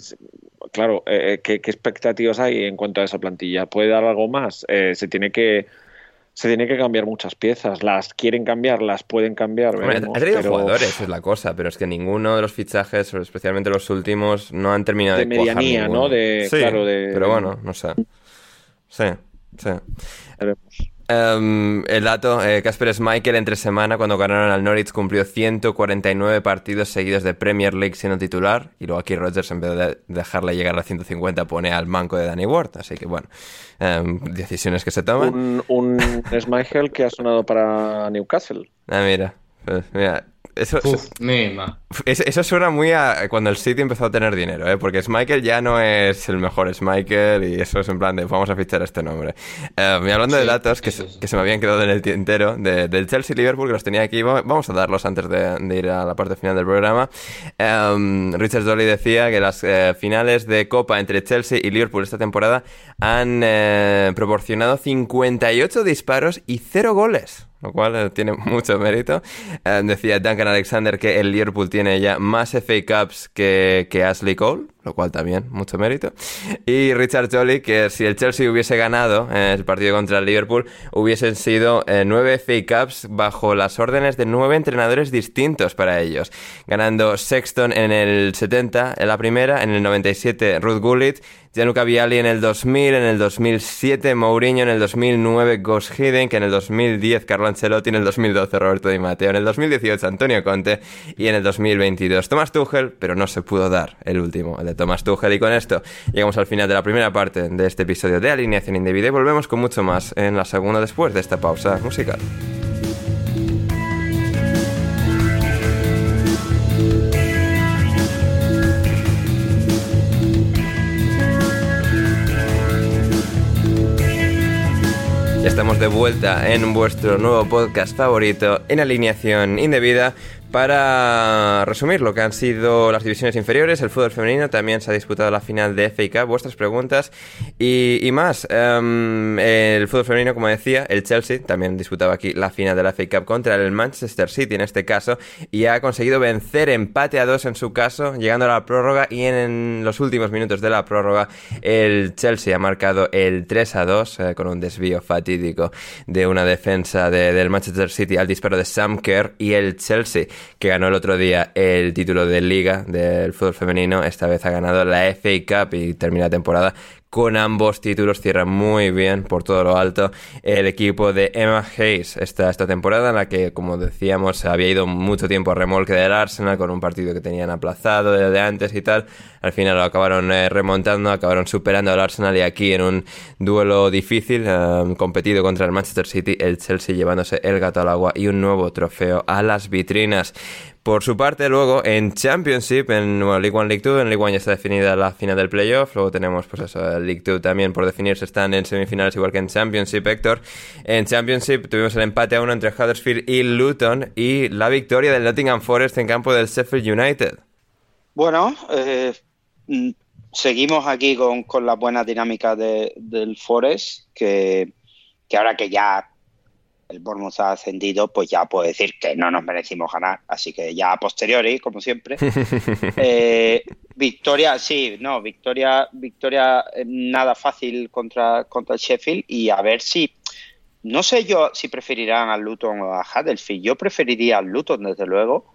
claro, eh, eh, ¿qué, expectativas hay en cuanto a esa plantilla? ¿Puede dar algo más? Eh, se tiene que se tiene que cambiar muchas piezas. Las quieren cambiar, las pueden cambiar. ha traído jugadores, es la cosa, pero es que ninguno de los fichajes, especialmente los últimos, no han terminado de, de medianía, ¿no? De, sí, claro, de... pero bueno, no sé. Sí, sí. Veremos. Em, el dato, eh, Casper Schmeichel entre semana cuando ganaron al Norwich cumplió 149 partidos seguidos de Premier League siendo titular y luego aquí Rodgers en vez de dejarle llegar a 150 pone al manco de Danny Ward, así que bueno, em, decisiones que se toman. Un, un Schmeichel que ha sonado para Newcastle. Ah, mira, pues, mira, eso, eso, suena muy a cuando el City empezó a tener dinero, ¿eh? porque Michael ya no es el mejor Michael y eso es en plan de vamos a fichar este nombre. Eh, y hablando de datos que, se, me habían quedado en el tintero de, del Chelsea-Liverpool, que los tenía aquí, vamos a darlos antes de, ir a la parte final del programa. Em, Richard Dolly decía que las eh, finales de Copa entre Chelsea y Liverpool esta temporada han eh, proporcionado 58 disparos y 0 goles lo cual eh, tiene mucho mérito. Eh, decía Duncan Alexander que el Liverpool tiene ya más FA Cups que, que Ashley Cole, lo cual también mucho mérito. Y Richard Jolly, que si el Chelsea hubiese ganado el partido contra el Liverpool, hubiesen sido eh, nueve FA Cups bajo las órdenes de nueve entrenadores distintos para ellos, ganando Sexton en el 70 en la primera, en el 97 Ruth Gullit Gianluca Vialli en el 2000, en el 2007 Mourinho, en el 2009 Ghost Hidden, que en el 2010 Carlo Ancelotti, en el 2012 Roberto Di Matteo, en el 2018 Antonio Conte y en el 2022 Thomas Tuchel, pero no se pudo dar el último, el de Thomas Tuchel. Y con esto llegamos al final de la primera parte de este episodio de Alineación Indebida y volvemos con mucho más en la segunda después de esta pausa musical. Estamos de vuelta en vuestro nuevo podcast favorito en alineación indebida para resumir lo que han sido las divisiones inferiores, el fútbol femenino también se ha disputado la final de Cup, vuestras preguntas y, más. Em, el fútbol femenino, como decía, el Chelsea también disputaba aquí la final de la FA Cup contra el Manchester City en este caso y ha conseguido vencer empate a dos en su caso, llegando a la prórroga y en, los últimos minutos de la prórroga el Chelsea ha marcado el 3 a 2 eh, con un desvío fatídico de una defensa del Manchester City al disparo de Sam Kerr y el Chelsea que ganó el otro día el título de liga del fútbol femenino. Esta vez ha ganado la FA Cup y termina la temporada con ambos títulos. Cierra muy bien por todo lo alto el equipo de Emma Hayes esta, esta temporada en la que, como decíamos, había ido mucho tiempo a remolque del Arsenal con un partido que tenían aplazado desde antes y tal. Al final lo acabaron eh, remontando, acabaron superando al Arsenal y aquí en un duelo difícil, eh, competido contra el Manchester City, el Chelsea llevándose el gato al agua y un nuevo trofeo a las vitrinas. Por su parte, luego en Championship, en League One, League Two, en League One ya está definida la final del playoff. Luego tenemos, pues eso, League Two también por definirse están en semifinales, igual que en Championship, Héctor. En Championship tuvimos el empate a uno entre Huddersfield y Luton y la victoria del Nottingham Forest en campo del Sheffield United. Bueno, eh, mm, seguimos aquí con, con la buena dinámica del Forest, que, que ahora que ya el Bournemouth ha ascendido, pues ya puedo decir que no nos merecimos ganar. Así que ya a posteriori, como siempre. Eh, victoria, sí, no, victoria, victoria eh, nada fácil contra, contra el Sheffield y a ver si. No sé yo si preferirán al Luton o a Huddersfield. Yo preferiría al Luton, desde luego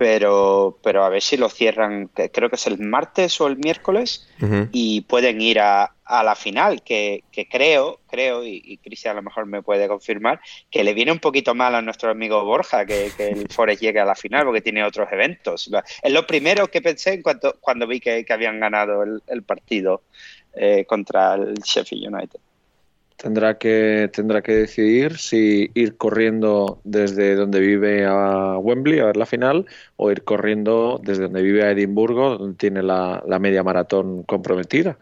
pero, pero a ver si lo cierran, creo que es el martes o el miércoles, y pueden ir a, a la final, que, que, creo, creo, y, Cristian a lo mejor me puede confirmar, que le viene un poquito mal a nuestro amigo Borja que, el Forest llegue a la final, porque tiene otros eventos. Es lo primero que pensé en cuanto, cuando vi que, habían ganado el, partido eh, contra el Sheffield United. Tendrá que, tendrá que decidir si ir corriendo desde donde vive a Wembley a ver la final o ir corriendo desde donde vive a Edimburgo, donde tiene la, media maratón comprometida.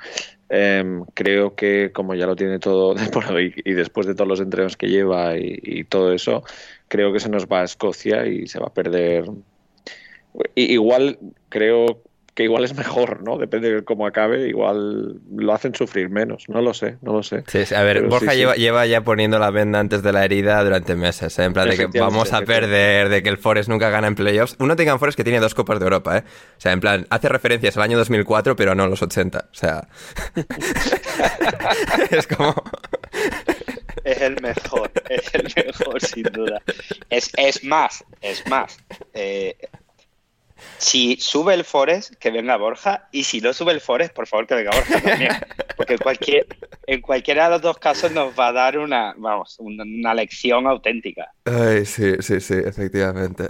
Em, creo que como ya lo tiene todo y, y después de todos los entrenos que lleva y, todo eso, creo que se nos va a Escocia y se va a perder. igual creo que igual es mejor, ¿no? Depende de cómo acabe, igual lo hacen sufrir menos, no lo sé, no lo sé. Sí, a ver, Borja Lleva, ya poniendo la venda antes de la herida durante meses, ¿eh? en plan de que vamos a perder, de que el Forest nunca gana en playoffs. Uno tenga Forest que tiene dos Copas de Europa, ¿eh? O sea, en plan, hace referencias al año 2004, pero no a los 80, o sea... es como... es el mejor, es el mejor, sin duda. Es, es más, es más. Eh, si sube el Forest, que venga Borja, y si no sube el Forest, por favor que venga Borja también. Porque cualquier, en cualquiera de los dos casos nos va a dar una, vamos, una, lección auténtica. Ay, sí, sí, sí, efectivamente.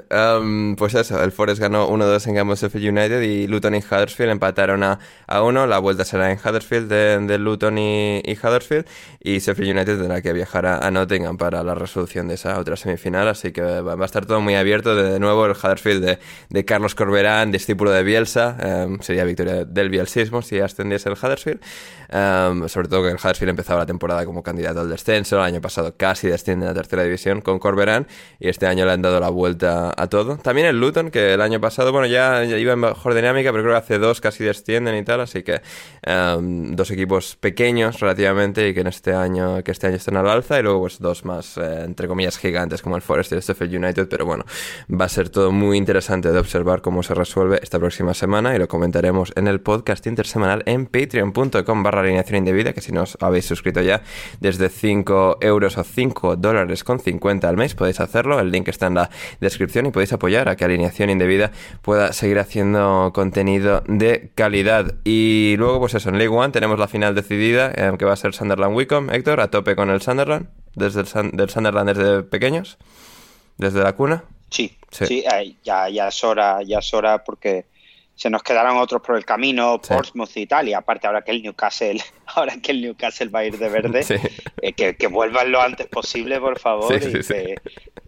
pues eso, el Forest ganó 1-2 en Gamos Sheffield United y Luton y Huddersfield empataron a, a uno. La vuelta será en Huddersfield de, Luton y, Huddersfield y Sheffield United tendrá que viajar a, Nottingham para la resolución de esa otra semifinal. Así que va, a estar todo muy abierto. De, nuevo, el Huddersfield de, de Carlos Corberán, discípulo de Bielsa. sería victoria del bielsismo si ascendiese el Huddersfield. sobre todo que el Huddersfield empezaba la temporada como candidato al descenso. El año pasado casi desciende a la tercera división con Corberán y este año le han dado la vuelta a todo. También el Luton, que el año pasado, bueno, ya, iba en mejor dinámica, pero creo que hace dos casi descienden y tal, así que dos equipos pequeños relativamente y que en este año que este año están al alza y luego pues dos más eh, entre comillas gigantes como el Forest y el Sheffield United, pero bueno, va a ser todo muy interesante de observar cómo se resuelve esta próxima semana y lo comentaremos en el podcast intersemanal en patreon.com barra alineación indebida, que si no os habéis suscrito ya desde 5 euros o 5 dólares con 50 al mes podéis hacerlo, el link está en la descripción y podéis apoyar a que alineación indebida pueda seguir haciendo contenido de calidad. Y luego pues eso, en League One tenemos la final decidida, eh, que va a ser Sunderland Wicom, Héctor, a tope con el Sunderland, desde el del Sunderland desde pequeños. ¿Desde la cuna? Sí, sí, ya, ya es hora, ya es hora porque se nos quedaron otros por el camino, Portsmouth y tal, y aparte ahora que el Newcastle, ahora que el Newcastle va a ir de verde, eh, que, vuelvan lo antes posible, por favor, y que,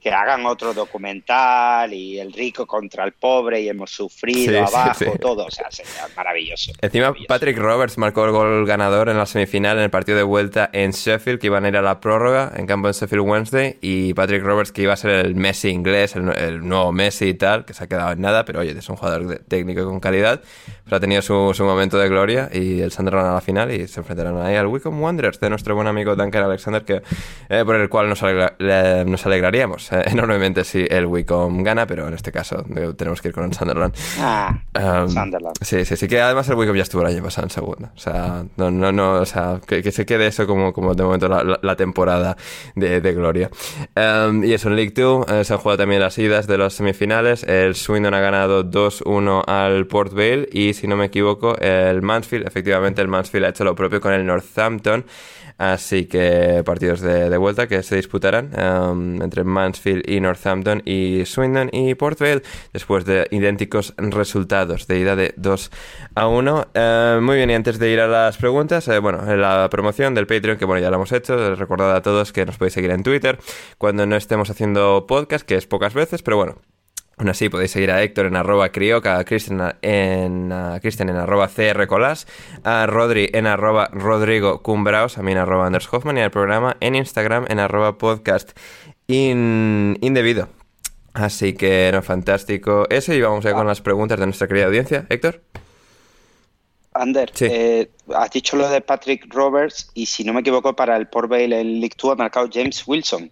hagan otro documental y el rico contra el pobre y hemos sufrido abajo, todo, o sea, sería maravilloso. Encima Patrick Roberts marcó el gol ganador en la semifinal en el partido de vuelta en Sheffield, que iban a ir a la prórroga en campo en Sheffield Wednesday, y Patrick Roberts que iba a ser el Messi inglés, el, nuevo Messi y tal, que se ha quedado en nada, pero oye, es un jugador técnico con calidad, pero ha tenido su, su, momento de gloria y el Sunderland a la final y se enfrentarán ahí al Wycombe Wanderers de nuestro buen amigo Duncan Alexander, que, eh, por el cual nos, nos alegraríamos eh, enormemente si el Wycombe gana, pero en este caso tenemos que ir con el Sunderland. Ah, um, Sunderland. Sí, sí, sí, que además el Wycombe ya estuvo el año pasado en segunda. O sea, no, no, no, o sea, que, se quede eso como, como de momento la, temporada de, de gloria. Um, y eso, en League 2 eh, se han jugado también las idas de los semifinales. El Swindon ha ganado 2-1 al Port Vale y si no me equivoco el Mansfield, efectivamente el Mansfield ha hecho lo propio con el Northampton. Así que partidos de, vuelta que se disputarán um, entre Mansfield y Northampton y Swindon y Port Vale después de idénticos resultados de ida de 2 a 1. Eh, muy bien, y antes de ir a las preguntas, eh, bueno, la promoción del Patreon, que bueno, ya lo hemos hecho, recordad a todos que nos podéis seguir en Twitter cuando no estemos haciendo podcast, que es pocas veces, pero bueno, Aún así, podéis seguir a Héctor en arroba crioca, a Cristian en, en arroba crcolas, a Rodri en arroba rodrigo cumbraos, a mí en arroba Anders Hoffman y al programa en Instagram en arroba podcast indebido. Así que, no, fantástico eso y vamos a ir con las preguntas de nuestra querida audiencia. Héctor. Ander, eh, has dicho lo de Patrick Roberts y si no me equivoco para el Port Vale el League 2 ha marcado James Wilson.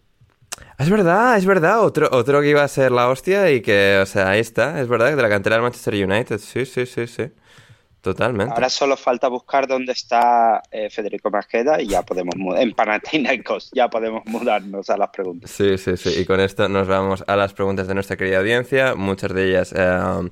Es verdad, es verdad. Otro, otro que iba a ser la hostia y que, o sea, ahí está. Es verdad, de la cantera del Manchester United. Sí, sí, sí, sí. Totalmente. Ahora solo falta buscar dónde está eh, Federico Masqueda y ya podemos en Panathinaikos ya podemos mudarnos a las preguntas. Sí, sí, sí. Y con esto nos vamos a las preguntas de nuestra querida audiencia. Muchas de ellas eh,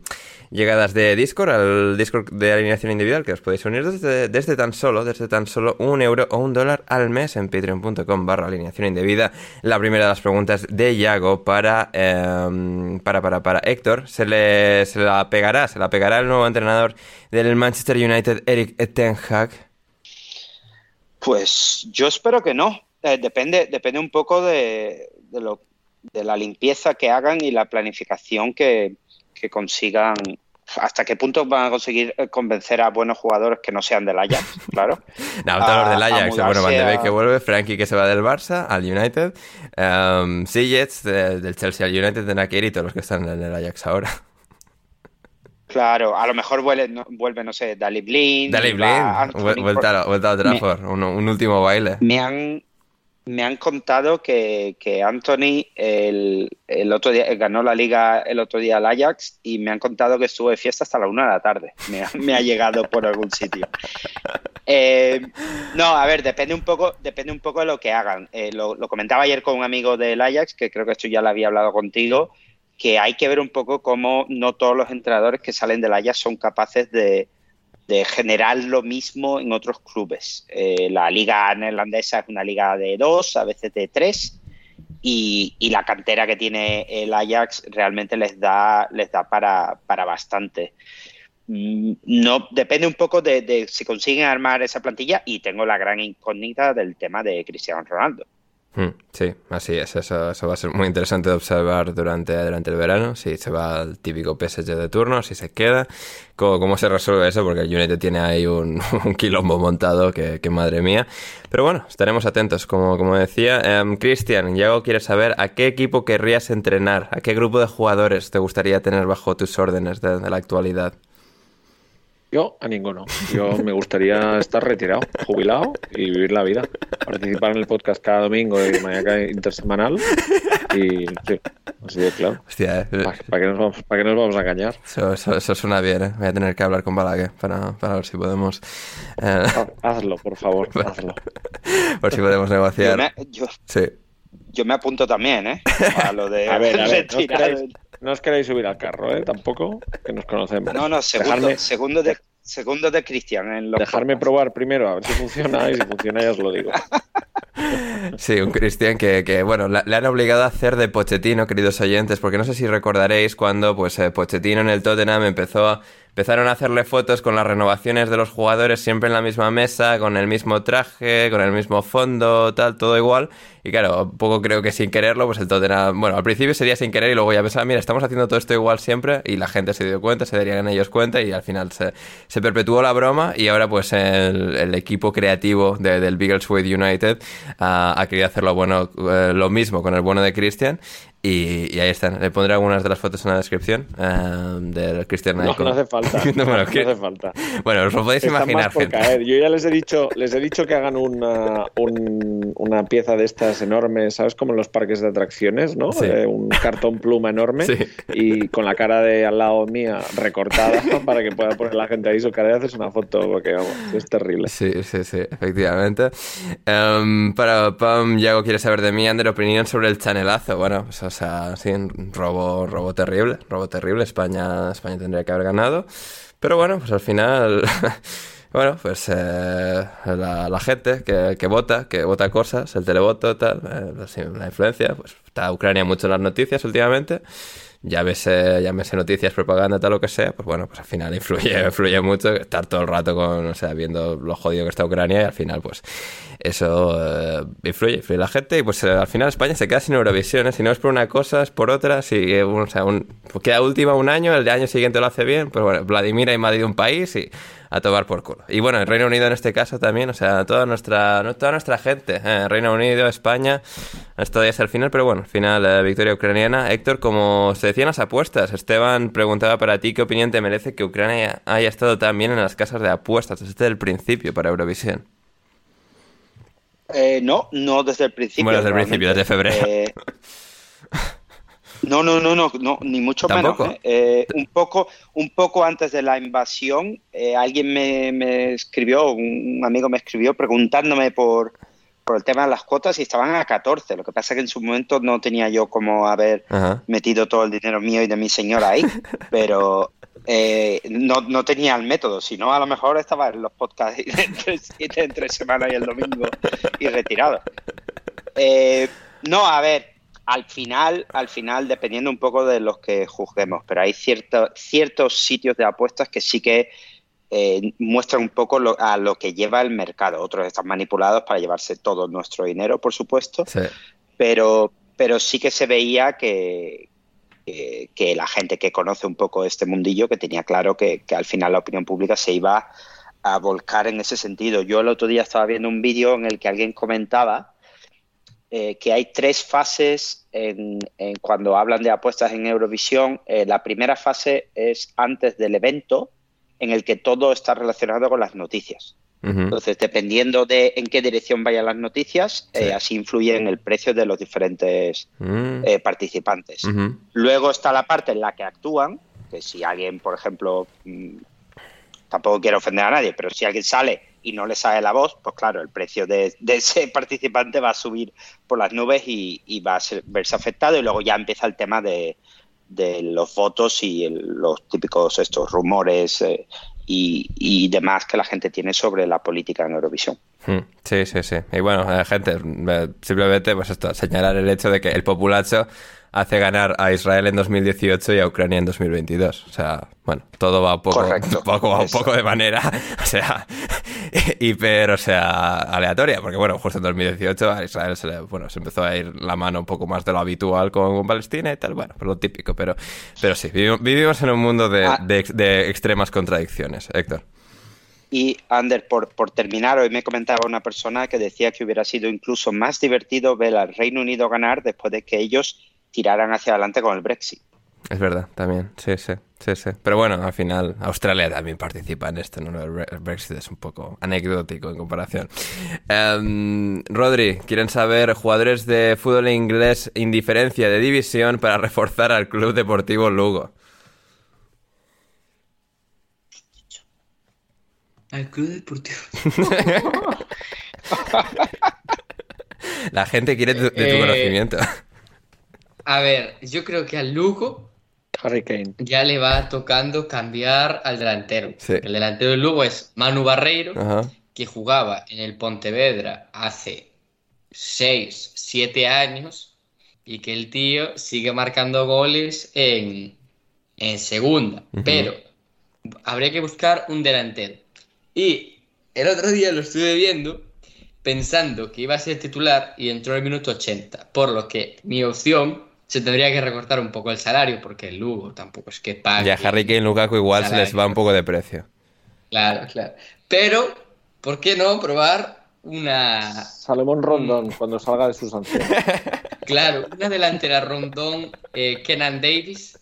llegadas de Discord, al Discord de alineación individual, que os podéis unir desde, tan solo, desde tan solo un euro o un dólar al mes en patreon.com barra alineación indebida. La primera de las preguntas de Yago para, em, para, para, para Héctor. Se le, se la pegará, se la pegará el nuevo entrenador del Manchester United, Eric Ten Hag. Pues yo espero que no. Eh, depende, depende un poco de, de, lo, de la limpieza que hagan y la planificación que, que consigan hasta qué punto van a conseguir eh, convencer a buenos jugadores que no sean del Ajax, claro. no, los del Ajax. Bueno, Van de Beek que vuelve, Frankie que se va del Barça al United, um, Jets del Chelsea al United, de Nakir y todos los que están en el Ajax ahora. Claro, a lo mejor vuelve, no, vuelve, no sé, Dali Blin. Dali Blin, vuelta, vuelta a Trafford, un, un último baile. Me han, me han contado que, que Anthony el, el, otro día ganó la liga el otro día al Ajax y me han contado que estuvo de fiesta hasta la una de la tarde. Me ha, me ha llegado por algún sitio. Eh, no, a ver, depende un poco, depende un poco de lo que hagan. Eh, lo, lo, comentaba ayer con un amigo del Ajax, que creo que esto ya lo había hablado contigo, que hay que ver un poco cómo no todos los entrenadores que salen del Ajax son capaces de, de generar lo mismo en otros clubes. Eh, la liga neerlandesa es una liga de dos, a veces de tres, y, la cantera que tiene el Ajax realmente les da, les da para, para bastante. Mm, no, depende un poco de, si consiguen armar esa plantilla y tengo la gran incógnita del tema de Cristiano Ronaldo. Hmm, sí, así es. Eso, eso va a ser muy interesante de observar durante, durante el verano. Si se va al típico PSG de turno, si se queda, cómo, cómo se resuelve eso, porque el United tiene ahí un, quilombo montado que, que, madre mía. Pero bueno, estaremos atentos, como, como decía. Um, Cristian, Yago quiere saber a qué equipo querrías entrenar, a qué grupo de jugadores te gustaría tener bajo tus órdenes de, de la actualidad. Yo a ninguno. Yo me gustaría estar retirado, jubilado y vivir la vida. Participar en el podcast cada domingo de manera intersemanal. Y sí, así de claro. Hostia, eh. ¿Para qué, nos vamos, ¿Para qué nos vamos a engañar? Eso, eso, eso suena bien, ¿eh? Voy a tener que hablar con Balague para, para ver si podemos... eh, Ha- Hazlo, por favor, hazlo. por si podemos Yo negociar. me, yo, Sí. yo me apunto también, ¿eh? A lo de A ver, a ver, no os, queréis, subir al carro, ¿eh? Tampoco, que nos conocemos. No, no, segundo, Dejarme, segundo de segundo de Cristian en los dejarme podcasts. probar primero a ver si funciona y si funciona ya os lo digo. Sí, un Cristian que, que, bueno, le han obligado a hacer de Pochettino, queridos oyentes, porque no sé si recordaréis cuando, pues, eh, Pochettino en el Tottenham empezó a- empezaron a hacerle fotos con las renovaciones de los jugadores siempre en la misma mesa, con el mismo traje, con el mismo fondo, tal, todo igual. Y claro, poco creo que sin quererlo, pues el Tottenham, bueno, al principio sería sin querer y luego ya pensaba, mira, estamos haciendo todo esto igual siempre y la gente se dio cuenta, se darían ellos cuenta y al final se, se perpetuó la broma y ahora pues el, el equipo creativo de- del Biggleswade United ah, ha querido hacer lo bueno, eh, lo mismo con el bueno de Christian y, y ahí están. Le pondré algunas de las fotos en la descripción eh, del Christian No, no hace falta. No, bueno, no que- hace falta. bueno, os lo podéis Están imaginar, más por gente. caer. Yo ya les he dicho, les he dicho que hagan una, un- una pieza de estas enormes, ¿sabes? Como en los parques de atracciones, ¿no? Sí. Eh, un cartón pluma enorme Sí. y con la cara de al lado mía recortada para que pueda poner la gente ahí su cara y haces una foto porque vamos, es terrible. Sí, sí, sí, efectivamente. Em, para Pam, Yago quiere saber de mí, Ander, opinión sobre el chanelazo. Bueno, pues, o sea, sí, robo, robo terrible, robo terrible. España, España tendría que haber ganado. Pero bueno, pues al final, bueno, pues eh, la, la gente que, que vota, que vota cosas, el televoto, tal, eh, la influencia, pues está Ucrania mucho en las noticias últimamente. Llámese, llámese noticias, propaganda, tal lo que sea, pues bueno, pues al final influye, influye mucho estar todo el rato con, o sea, viendo lo jodido que está Ucrania y al final, pues eso eh, influye, influye la gente y pues eh, al final España se queda sin Eurovisión, ¿eh? si no es por una cosa, es por otra, si eh, o sea, un- queda última un año, el año siguiente lo hace bien, pues bueno, Vladimir ha invadido un país y a tomar por culo. Y bueno, el Reino Unido en este caso también, o sea, toda nuestra, no, toda nuestra gente, eh, Reino Unido, España, estado ahí hasta el final, pero bueno, al final eh, victoria ucraniana. Héctor, como se decían las apuestas, Esteban preguntaba para ti qué opinión te merece que Ucrania haya estado tan bien en las casas de apuestas desde el principio para Eurovisión. Eh, no, no desde el principio. Bueno, desde el principio, desde febrero. No, no, no, no, no, ni mucho ¿Tampoco? menos. ¿eh? Eh, un poco, un poco antes de la invasión, eh, alguien me, me escribió, un amigo me escribió preguntándome por, por el tema de las cuotas y estaban a 14. Lo que pasa es que en su momento no tenía yo como haber Ajá. metido todo el dinero mío y de mi señora ahí, pero eh, no, no tenía el método, si no a lo mejor estaba en los podcasts entre, entre semana y el domingo y retirado. Eh, no, a ver, al final, al final, dependiendo un poco de los que juzguemos, pero hay cierto- ciertos sitios de apuestas que sí que eh, muestran un poco lo- a lo que lleva el mercado. Otros están manipulados para llevarse todo nuestro dinero, por supuesto Sí. pero, pero sí que se veía que, que, que la gente que conoce un poco este mundillo, que tenía claro que, que al final la opinión pública se iba a volcar en ese sentido. Yo el otro día estaba viendo un vídeo en el que alguien comentaba eh, que hay tres fases en, en cuando hablan de apuestas en Eurovisión. Eh, la primera fase es antes del evento, en el que todo está relacionado con las noticias. Entonces, dependiendo de en qué dirección vayan las noticias, Sí. eh, así influye en el precio de los diferentes Mm. participantes. Luego está la parte en la que actúan, que si alguien, por ejemplo, mm, tampoco quiero ofender a nadie, pero si alguien sale y no le sale la voz, pues claro, el precio de, ese participante va a subir por las nubes y, va a ser- verse afectado y luego ya empieza el tema de, los votos y los típicos estos rumores eh, y, demás que la gente tiene sobre la política en Eurovisión. Mm, Sí, sí, sí. Y bueno, eh, gente, eh, simplemente pues esto, señalar el hecho de que el populacho hace ganar a Israel en 2018 y a Ucrania en 2022. O sea, bueno, todo va un poco, Correcto. poco, va un poco de manera, o sea, hiper, o sea, aleatoria, porque bueno, justo en 2018 a Israel se le, bueno, se empezó a ir la mano un poco más de lo habitual con Palestina y tal, bueno, pues lo típico, pero, pero sí, vivimos, vivimos en un mundo de, Ah. de, de extremas contradicciones, Héctor. Y, Ander, por, por terminar, hoy me comentaba una persona que decía que hubiera sido incluso más divertido ver al Reino Unido ganar después de que ellos tiraran hacia adelante con el Brexit. Es verdad, también, sí, sí. Sí, sí. Pero bueno, al final Australia también participa en esto, ¿no? El Brexit es un poco anecdótico en comparación. Em, Rodri, quieren saber jugadores de fútbol inglés indiferencia de división para reforzar al Club Deportivo Lugo. Al Club Deportivo. La gente quiere de tu Eh, conocimiento. A ver, yo creo que al Lugo Harry Kane. ya le va tocando cambiar al delantero. Sí. El delantero del Lugo es Manu Barreiro, Ajá. que jugaba en el Pontevedra hace 6, 7 años y que el tío sigue marcando goles en, en segunda. Pero habría que buscar un delantero. Y el otro día lo estuve viendo pensando que iba a ser titular y entró en el minuto 80. Por lo que mi opción se tendría que recortar un poco el salario porque el Lugo tampoco es que pague. Ya Harry Kane y Lukaku igual se les va un poco de precio. Claro, claro. Pero, ¿por qué no probar una, Salomón Rondón cuando salga de su sanción. claro, una delantera rondón eh, Kenan Davis?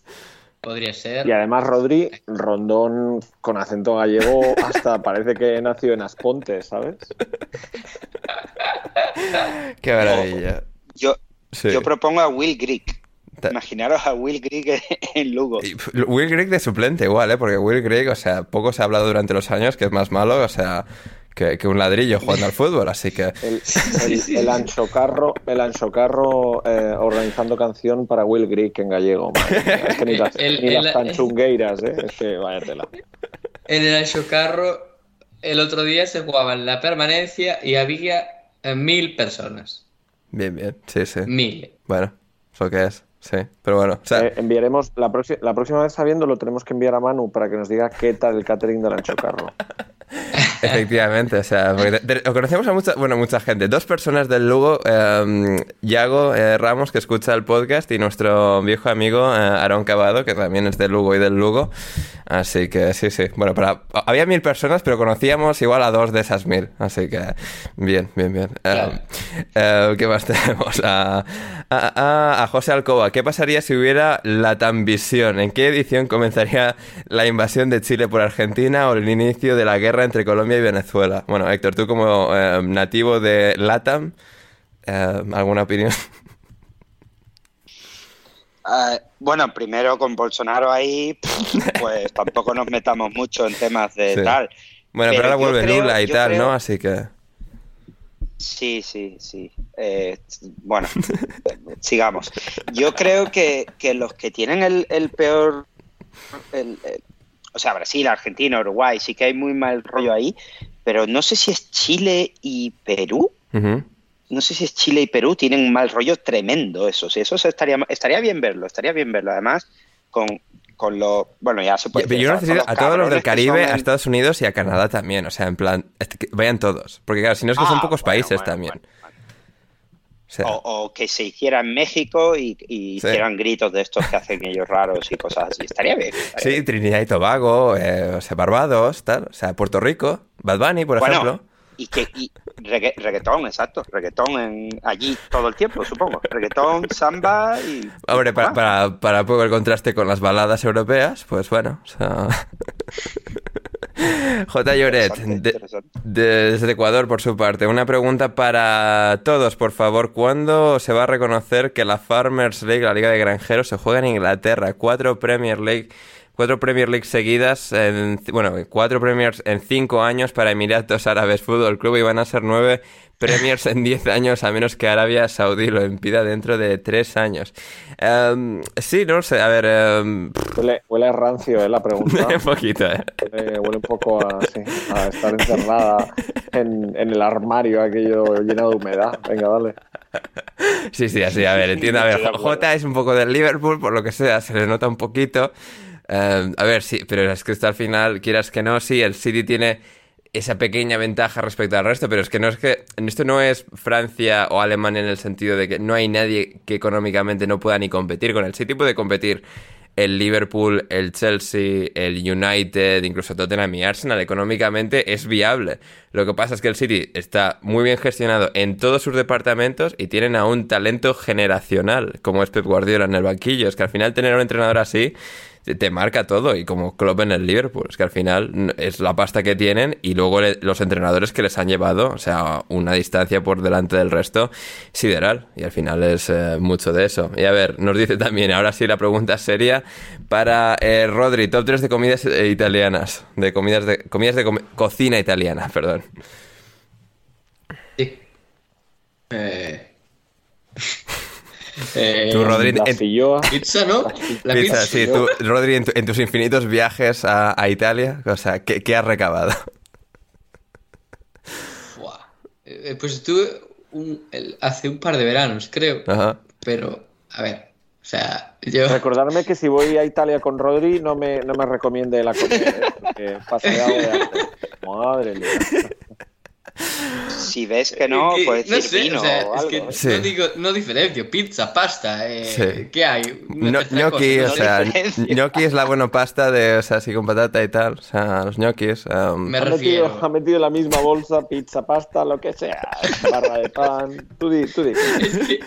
Podría ser. Y además Rodri, Rondón con acento gallego, hasta parece que nació en Asponte, ¿sabes? Qué maravilla. Yo, Sí. yo propongo a Will Grigg. Ta- Imaginaros a Will Grigg en Lugo. Y Will Grigg de suplente igual, ¿eh? Porque Will Grigg, o sea, poco se ha hablado durante los años que es más malo, o sea, que, que un ladrillo jugando al fútbol, así que... El, el, el ancho carro, el ancho carro eh, organizando canción para Will Grigg en gallego. madre mía. Es que ni las, El- ni el- las tanchungueiras, ¿eh? Es que vaya tela. En el Ancho Carro, el otro día se jugaba en la permanencia y había eh, mil personas. Bien, bien, sí, sí. Mil. Bueno, eso que es, sí. Pero bueno, o sea, Eh, enviaremos, la, próxima la próxima vez sabiendo lo tenemos que enviar a Manu para que nos diga qué tal el catering del ancho carro. efectivamente, o sea, porque te- te- conocemos a mucha, bueno, mucha gente. Dos personas del Lugo, eh, Yago eh, Ramos, que escucha el podcast, y nuestro viejo amigo eh, Aaron Cavado, que también es del Lugo y del Lugo. Así que sí, sí. Bueno, para, había mil personas, pero conocíamos igual a dos de esas mil. Así que bien, bien, bien. Claro. eh, ¿Qué más tenemos? A, a- a- José Alcoba. ¿Qué pasaría si hubiera la Visión? ¿En qué edición comenzaría la invasión de Chile por Argentina o el inicio de la guerra entre Colombia y Venezuela? Bueno, Héctor, tú como eh, nativo de LATAM, eh, ¿alguna opinión? Ah, bueno, primero con Bolsonaro ahí, pues tampoco nos metamos mucho en temas de Sí. tal. Bueno, pero, Pero ahora vuelve creo- Lula y tal, creo- ¿no? Así que... Sí, sí, sí. Eh, bueno, sigamos. Yo creo que, que los que tienen el, el peor, el- o sea, Brasil, Argentina, Uruguay, sí que hay muy mal rollo ahí, pero no sé si es Chile y Perú. No sé si es Chile y Perú, tienen un mal rollo tremendo eso. Sí, eso estaría, estaría bien verlo, estaría bien verlo. Además, con, con lo... Bueno, ya se puede... Yo decir, necesito a todos los del Caribe, a Estados Unidos y a Canadá también. O sea, en plan, vayan todos. Porque claro, si no es que son Ah, pocos bueno, países bueno, también. bueno, sea, O, o que se hiciera en México y, y Sí. hicieran gritos de estos que hacen ellos raros y cosas así. Estaría bien. estaría sí, bien. Trinidad y Tobago, eh, o sea, Barbados, tal. O sea, Puerto Rico, Bad Bunny, por Bueno, ejemplo. Y que y regga- reggaetón, exacto. Reggaetón en, allí todo el tiempo, supongo. Reggaetón, samba y. Hombre, para, para, para poco el contraste con las baladas europeas, pues bueno. O sea... J. Lloret, de- desde Ecuador, por su parte. Una pregunta para todos, por favor. ¿Cuándo se va a reconocer que la Farmers League, la Liga de Granjeros, se juega en Inglaterra? Cuatro Premier League. Cuatro Premier League seguidas, en, bueno, cuatro Premiers en cinco años para Emiratos Árabes Fútbol Club y van a ser nueve Premiers en diez años, a menos que Arabia Saudí lo impida dentro de tres años. Em, sí, no sé, a ver, em, Huele, huele a rancio, ¿eh? La pregunta. un poquito, ¿eh? Huele, huele un poco a, sí, a estar encerrada en, en el armario aquello lleno de humedad. Venga, dale. Sí, sí, así, a ver, entiendo. A ver. J es un poco del Liverpool, por lo que sea, se le nota un poquito. Eh, a ver, sí, pero es que esto al final, quieras que no, sí, el City tiene esa pequeña ventaja respecto al resto, pero es que no es que esto no es Francia o Alemania en el sentido de que no hay nadie que económicamente no pueda ni competir con el City, puede competir el Liverpool, el Chelsea, el United, incluso Tottenham y Arsenal, económicamente es viable. Lo que pasa es que el City está muy bien gestionado en todos sus departamentos y tienen a un talento generacional, como es Pep Guardiola en el banquillo. Es que al final tener a un entrenador así te marca todo. Y como Klopp en el Liverpool, es que al final es la pasta que tienen y luego los entrenadores que les han llevado, o sea, una distancia por delante del resto sideral. Y al final es eh, mucho de eso. Y a ver, nos dice también, ahora sí la pregunta seria para eh, Rodri, top 3 de comidas eh, italianas, de comidas de, comidas de cocina italiana, perdón. Sí. Eh... Eh, tú, Rodri, en, pizza, ¿no? La pizza, sí. Tú, Rodri, en, tus infinitos viajes a, Italia, o sea, ¿qué, has recabado? Eh, pues estuve hace un par de veranos, creo. Pero, a ver, o sea, yo... Recordarme que si voy a Italia con Rodri no me, no me recomiende la comida, ¿eh? porque de Madre mía si ves que no, puedes decir vino o, algo. Es que no, digo, no diferencio, pizza, pasta, eh, ¿qué hay? No, gnocchi, o sea, gnocchi es la buena pasta de, o sea, así con patata y tal, o sea, los gnocchis. Um... Me ha refiero. Metido, ha metido la misma bolsa, pizza, pasta, lo que sea, barra de pan, tú di, tú di. Es que,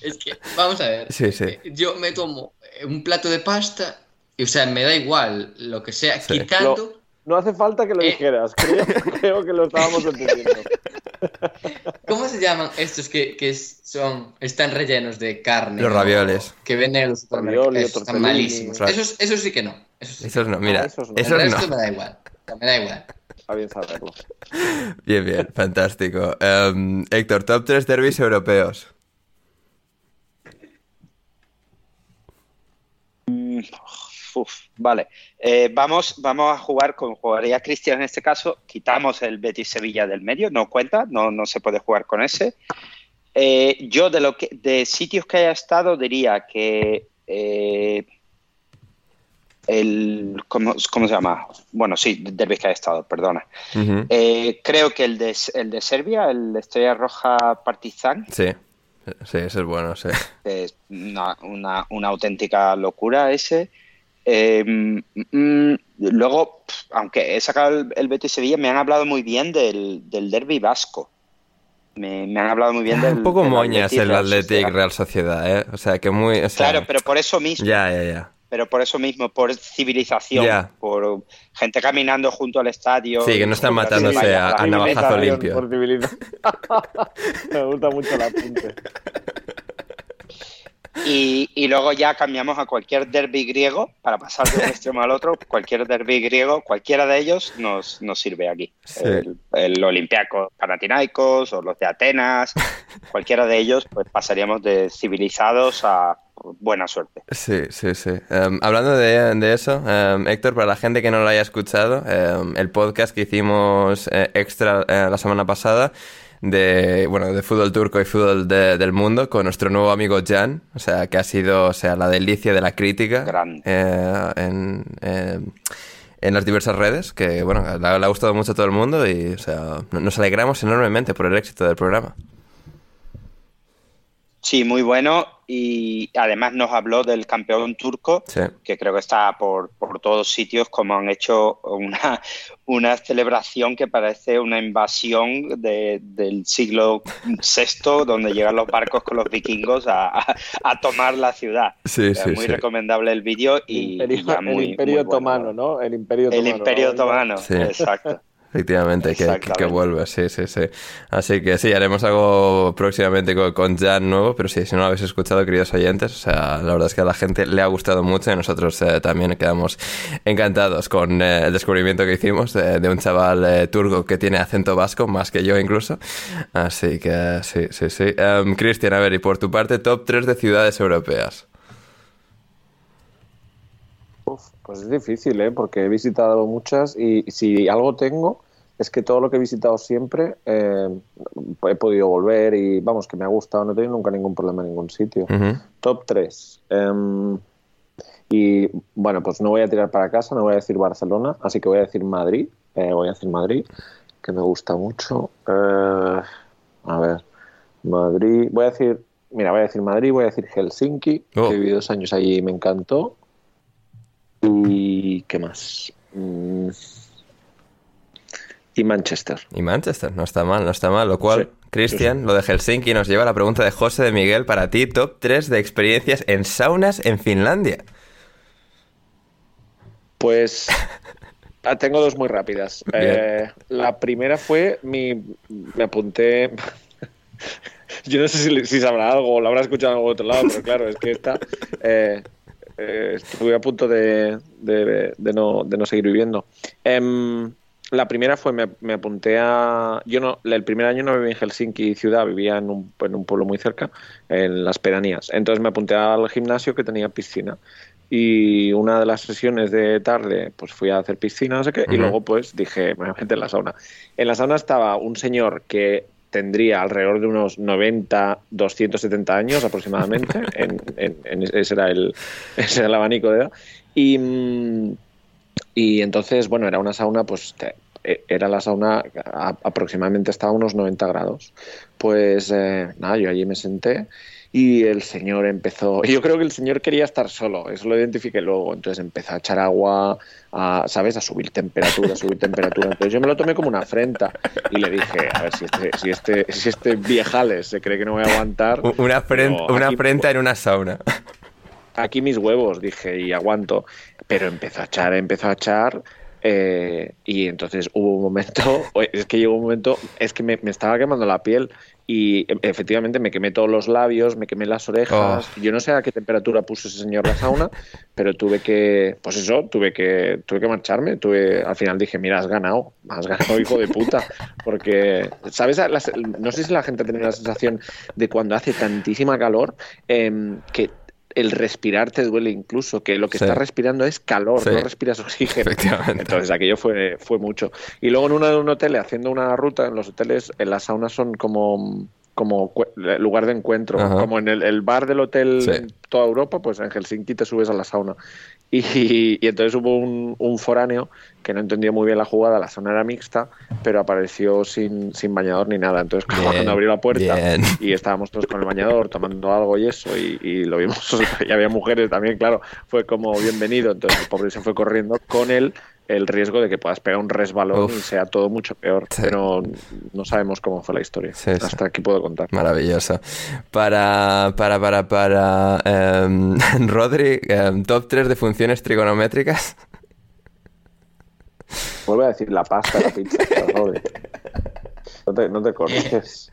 es que, vamos a ver, sí, sí. yo me tomo un plato de pasta, y, o sea, me da igual lo que sea, quitando... No hace falta que lo eh. dijeras, creo, que lo estábamos entendiendo. ¿Cómo se llaman estos que, que, son, están rellenos de carne? Los ravioles. Que venden en los supermercados. Están malísimos. Esos, esos, sí que no. Esos, no, mira. esos no. Esos El resto me da igual. Me da igual. Está bien saberlo. Bien, bien, fantástico. Um, Héctor, top 3 derbis europeos. Mm, uf, vale. Eh, vamos, vamos a jugar con jugaría Cristian en este caso. Quitamos el Betis Sevilla del medio, no cuenta, no, no se puede jugar con ese. Eh, yo de lo que de sitios que haya estado diría que eh, el ¿cómo, se llama? Bueno, sí, del que haya estado, perdona. creo que el de, el de Serbia, el Estrella Roja Partizan. Sí. Sí, ese es bueno, sí. Es una, una, una auténtica locura ese. Em, mm, luego, aunque he sacado el, el, Betis Sevilla, me han hablado muy bien del, del derby vasco. Me, han hablado muy bien del. Un poco moñas el Athletic Real Sociedad, ¿eh? O sea, que muy. claro, pero por eso mismo. Ya, ya, ya. Pero por eso mismo, por civilización, por gente caminando junto al estadio. Sí, que no están matándose a, a navajazo limpio. me gusta mucho la apunte. Y, luego ya cambiamos a cualquier derby griego para pasar de un extremo al otro. Cualquier derby griego, cualquiera de ellos nos, nos sirve aquí. El, el Olympiacos Panathinaikos o los de Atenas, cualquiera de ellos, pues pasaríamos de civilizados a buena suerte. Sí, sí, sí. Em, hablando de, eso, em, Héctor, para la gente que no lo haya escuchado, em, el podcast que hicimos eh, extra eh, la semana pasada de, bueno, de fútbol turco y fútbol del mundo con nuestro nuevo amigo Jan, o sea, que ha sido, o sea, la delicia de la crítica eh, en, eh, en, las diversas redes, que, bueno, le, ha gustado mucho a todo el mundo y, o sea, nos alegramos enormemente por el éxito del programa. Sí, muy bueno y además nos habló del campeón turco, que creo que está por, por todos sitios, como han hecho una, una celebración que parece una invasión del siglo VI, donde llegan los barcos con los vikingos a, a, tomar la ciudad. Sí, sí, muy recomendable el vídeo y, el Imperio, Otomano, ¿no? El Imperio Otomano. El Imperio Otomano, exacto. Efectivamente, que, que, vuelve, sí, sí, sí. Así que sí, haremos algo próximamente con, Jan nuevo, pero sí, si no lo habéis escuchado, queridos oyentes, o sea, la verdad es que a la gente le ha gustado mucho y nosotros eh, también quedamos encantados con eh, el descubrimiento que hicimos de, un chaval eh, turco que tiene acento vasco, más que yo incluso. Así que sí, sí, sí. Um, Cristian, a ver, y por tu parte, top 3 de ciudades europeas. pues es difícil, ¿eh? porque he visitado muchas y si algo tengo es que todo lo que he visitado siempre eh, he podido volver y vamos, que me ha gustado, no he tenido nunca ningún problema en ningún sitio. Top 3. Em, y bueno, pues no voy a tirar para casa, no voy a decir Barcelona, así que voy a decir Madrid. Eh, voy a decir Madrid, que me gusta mucho. Eh, a ver, Madrid, voy a decir, mira, voy a decir Madrid, voy a decir Helsinki, oh. que viví dos años allí y me encantó. ¿Y qué más? Mm, y Manchester. Y Manchester, no está mal, no está mal. Lo cual, Cristian, lo de Helsinki nos lleva a la pregunta de José de Miguel para ti, top 3 de experiencias en saunas en Finlandia. Pues ah, tengo dos muy rápidas. Eh, la primera fue mi. Me apunté. Yo no sé si, si, sabrá algo o lo habrá escuchado en algún otro lado, pero claro, es que esta. Eh, eh, estuve a punto de, de, de, no, de no seguir viviendo. Eh, la primera fue, me, me, apunté a... Yo no, el primer año no vivía en Helsinki ciudad, vivía en un, en un pueblo muy cerca, en las pedanías. Entonces me apunté al gimnasio que tenía piscina y una de las sesiones de tarde pues fui a hacer piscina, no sé qué, uh -huh. y luego pues dije, me voy a meter en la sauna. En la sauna estaba un señor que tendría alrededor de unos 90, 270 años aproximadamente, en, en, en ese, era el, ese era el abanico de edad, y, y entonces, bueno, era una sauna, pues te, era la sauna, a, aproximadamente estaba a unos 90 grados. Pues eh, nada, yo allí me senté y el señor empezó, yo creo que el señor quería estar solo, eso lo identifiqué luego, entonces empezó a echar agua, a, ¿sabes? A subir temperatura, a subir temperatura. Entonces yo me lo tomé como una afrenta y le dije, a ver si este, si este, si este viejales se cree que no voy a aguantar. Una, afrenta, una afrenta en una sauna. Aquí mis huevos, dije, y aguanto. Pero empezó a echar, empezó a echar. Eh, y entonces hubo un momento, es que llegó un momento, es que me, me, estaba quemando la piel y efectivamente me quemé todos los labios, me quemé las orejas. Oh. Yo no sé a qué temperatura puso ese señor la sauna, pero tuve que, pues eso, tuve que, tuve que marcharme. Tuve, al final dije, mira, has ganado, has ganado, hijo de puta. Porque, ¿sabes? Las, no sé si la gente tiene la sensación de cuando hace tantísima calor eh, que el respirar te duele incluso, que lo que sí. estás respirando es calor, sí. no respiras oxígeno. Entonces aquello fue, fue mucho. Y luego en uno de un hotel, haciendo una ruta, en los hoteles, en las saunas son como como lugar de encuentro, Ajá. como en el, el, bar del hotel sí. en toda Europa, pues en Helsinki te subes a la sauna. Y, y entonces hubo un, un, foráneo que no entendía muy bien la jugada, la sauna era mixta, pero apareció sin, sin bañador ni nada. Entonces cuando abrió la puerta bien. y estábamos todos con el bañador tomando algo y eso, y, y lo vimos, y había mujeres también, claro, fue como bienvenido, entonces el pobre se fue corriendo con él el riesgo de que puedas pegar un resbalón Uf. y sea todo mucho peor. Sí. Pero no sabemos cómo fue la historia. Sí, Hasta sí. aquí puedo contar. Maravilloso. Para, para, para, para um, Rodri, um, top 3 de funciones trigonométricas. Vuelve a decir la pasta, la pizza, Rodri. No te, no te corriges.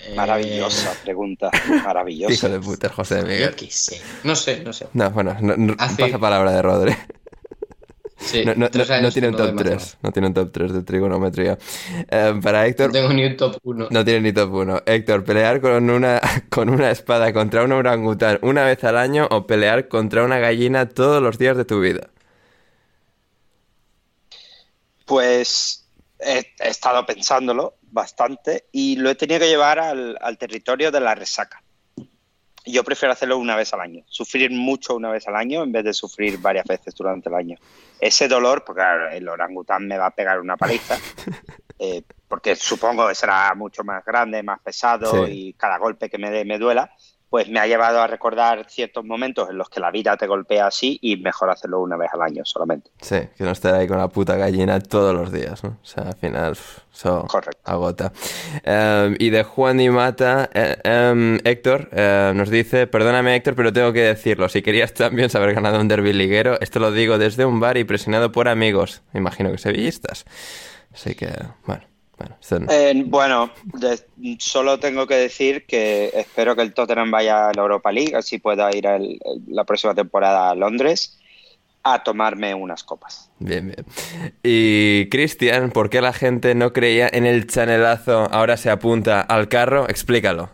Eh, Maravillosa pregunta, maravillosa. Hijo de puta, José de Miguel. Yo qué sé. No sé, no sé. No, bueno, no, no Hace... pasa palabra de Rodri. Sí, no, no, no, tiene un top 3. No tiene un top 3 de trigonometría. Eh, para Héctor. No tengo ni un top 1. No tiene ni top 1. Héctor, pelear con una, con una espada contra un orangután una vez al año o pelear contra una gallina todos los días de tu vida. Pues he, he estado pensándolo bastante y lo he tenido que llevar al, al territorio de la resaca yo prefiero hacerlo una vez al año, sufrir mucho una vez al año en vez de sufrir varias veces durante el año. Ese dolor, porque claro, el orangután me va a pegar una paliza, eh, porque supongo que será mucho más grande, más pesado sí. y cada golpe que me dé me duela, pues me ha llevado a recordar ciertos momentos en los que la vida te golpea así y mejor hacerlo una vez al año solamente. Sí, que no estar ahí con la puta gallina todos los días, ¿no? O sea, al final eso agota. Um, y de Juan y Mata, eh, um, Héctor uh, nos dice, perdóname Héctor, pero tengo que decirlo, si querías también haber ganado un derby liguero, esto lo digo desde un bar y presionado por amigos, me imagino que sevillistas. Así que, bueno. Bueno, no. eh, bueno de, solo tengo que decir que espero que el Tottenham vaya a la Europa League, así pueda ir el, la próxima temporada a Londres a tomarme unas copas. Bien, bien. Y Cristian, ¿por qué la gente no creía en el chanelazo, ahora se apunta al carro? Explícalo.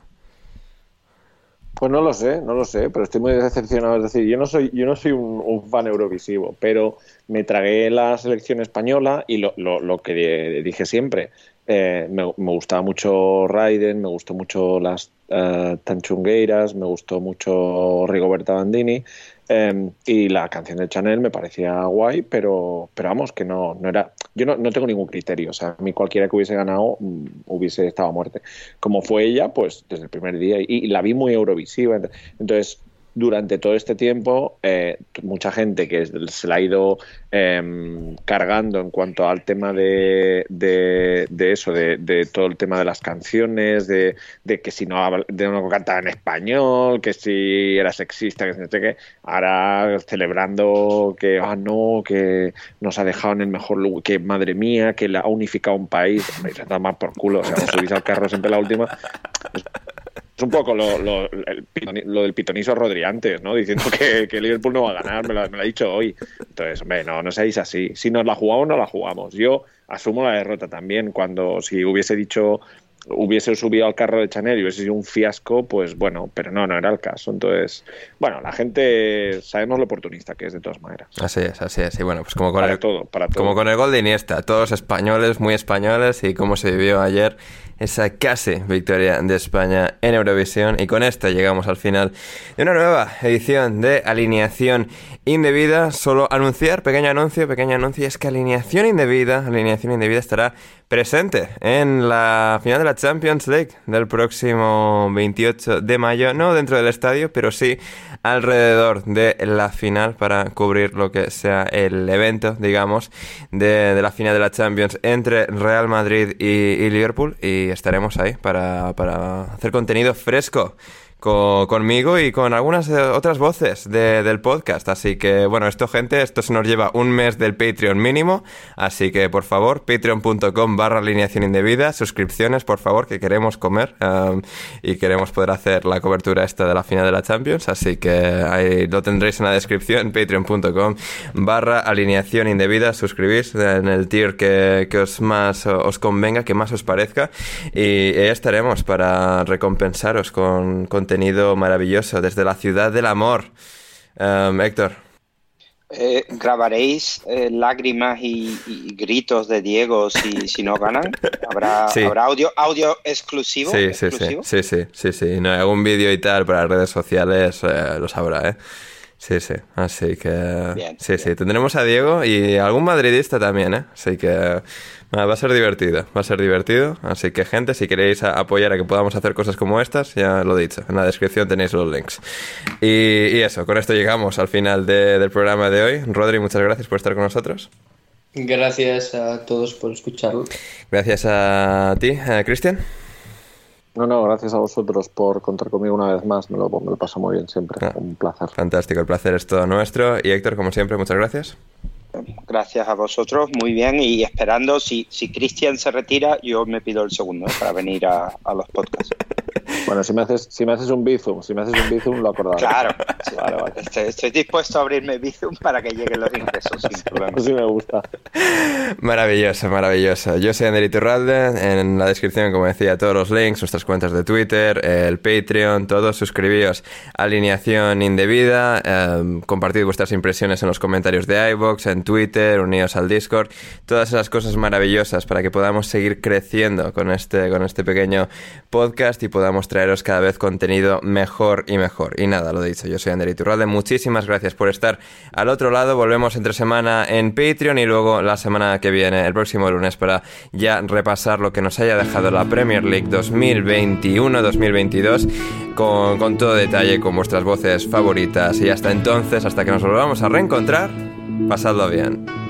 Pues no lo sé, no lo sé, pero estoy muy decepcionado. Es decir, yo no soy, yo no soy un, un fan eurovisivo, pero me tragué la selección española y lo, lo, lo que dije siempre, eh, me, me, gustaba mucho Raiden, me gustó mucho las uh, Tanchungueiras, me gustó mucho Rigoberta Bandini eh, y la canción de Chanel me parecía guay, pero, pero vamos, que no, no era. Yo no, no, tengo ningún criterio, o sea, a mí cualquiera que hubiese ganado um, hubiese estado a muerte. Como fue ella, pues desde el primer día, y, y la vi muy eurovisiva, entonces durante todo este tiempo, eh, mucha gente que se la ha ido em, cargando en cuanto al tema de, de, eso, de, todo el tema de las canciones, de, que si no, de no cantaba en español, que si era sexista, que no sé qué, ahora celebrando que, ah, no, que nos ha dejado en el mejor lugar, que madre mía, que la ha unificado un país, me más por culo, o sea, subís al carro siempre la última. Es un poco lo, lo, del pitoniso Rodri antes, ¿no? Diciendo que, que, Liverpool no va a ganar, me lo, ha dicho hoy. Entonces, hombre, no, no seáis así. Si nos la jugamos, no la jugamos. Yo asumo la derrota también. Cuando si hubiese dicho hubiese subido al carro de Chanel y hubiese sido un fiasco, pues bueno, pero no, no era el caso. Entonces, bueno, la gente sabemos lo oportunista que es de todas maneras. Así es, así es. Y bueno, pues como con, para el, todo, para todo. como con el gol de Iniesta, todos españoles, muy españoles, y cómo se vivió ayer esa casi victoria de España en Eurovisión. Y con esto llegamos al final de una nueva edición de Alineación Indebida. Solo anunciar, pequeño anuncio, pequeño anuncio, es que Alineación Indebida, Alineación Indebida estará presente en la final de la Champions League del próximo 28 de mayo. No dentro del estadio, pero sí alrededor de la final para cubrir lo que sea el evento, digamos, de, la final de la Champions entre Real Madrid y, Liverpool. Y estaremos ahí para, para hacer contenido fresco conmigo y con algunas eh, otras voces del podcast. Así que, bueno, esto, gente, esto se nos lleva un mes del Patreon mínimo. Así que, por favor, patreon.com barra alineación indebida, suscripciones, por favor, que queremos comer um, y queremos poder hacer la cobertura esta de la final de la Champions. Así que ahí lo tendréis en la descripción, patreon.com barra alineación indebida. Suscribís en el tier que, que os más os convenga, que más os parezca. Y ahí estaremos para recompensaros con, con contenido maravilloso desde la ciudad del amor. Um, Héctor. Eh, ¿Grabaréis eh, lágrimas y, gritos de Diego si, si no ganan? ¿Habrá, ¿habrá audio, audio exclusivo? Sí, sí, sí, sí, sí, sí, sí. No, algún vídeo y tal para las redes sociales eh, lo sabrá, ¿eh? Sí, sí, así que... sí, sí, tendremos a Diego y algún madridista también, ¿eh? Así que va a ser divertido, va a ser divertido. Así que, gente, si queréis apoyar a que podamos hacer cosas como estas, ya lo he dicho. En la descripción tenéis los links. Y, eso, con esto llegamos al final del programa de hoy. Rodri, muchas gracias por estar con nosotros. Gracias a todos por escucharlo. Gracias a ti, Cristian. No, no, gracias a vosotros por contar conmigo una vez más. Me lo, me lo paso muy bien siempre. Ah, Un placer. Fantástico, el placer es todo nuestro. Y Héctor, como siempre, muchas gracias. Gracias a vosotros, muy bien. Y esperando, si, si Cristian se retira, yo me pido el segundo ¿eh? para venir a, los podcasts. Bueno, si me haces, si me haces un Bizum, si me haces un Bizum, lo acordaré. Claro, Estoy, dispuesto a abrirme Bizum para que lleguen los ingresos sin problema. Sí me gusta. Maravilloso, maravilloso. Yo soy Ander Iturralde. En la descripción, como decía, todos los links, nuestras cuentas de Twitter, el Patreon, todos. Suscribíos Alineación Indebida. Eh, compartid vuestras impresiones en los comentarios de iVoox, en Twitter, unidos al Discord, todas esas cosas maravillosas para que podamos seguir creciendo con este, con este pequeño podcast y podamos traeros cada vez contenido mejor y mejor. Y nada, lo dicho, yo soy Ander Iturralde, muchísimas gracias por estar al otro lado, volvemos entre semana en Patreon y luego la semana que viene, el próximo lunes, para ya repasar lo que nos haya dejado la Premier League 2021-2022 con, con todo detalle, con vuestras voces favoritas. Y hasta entonces, hasta que nos volvamos a reencontrar, Pasadlo bien.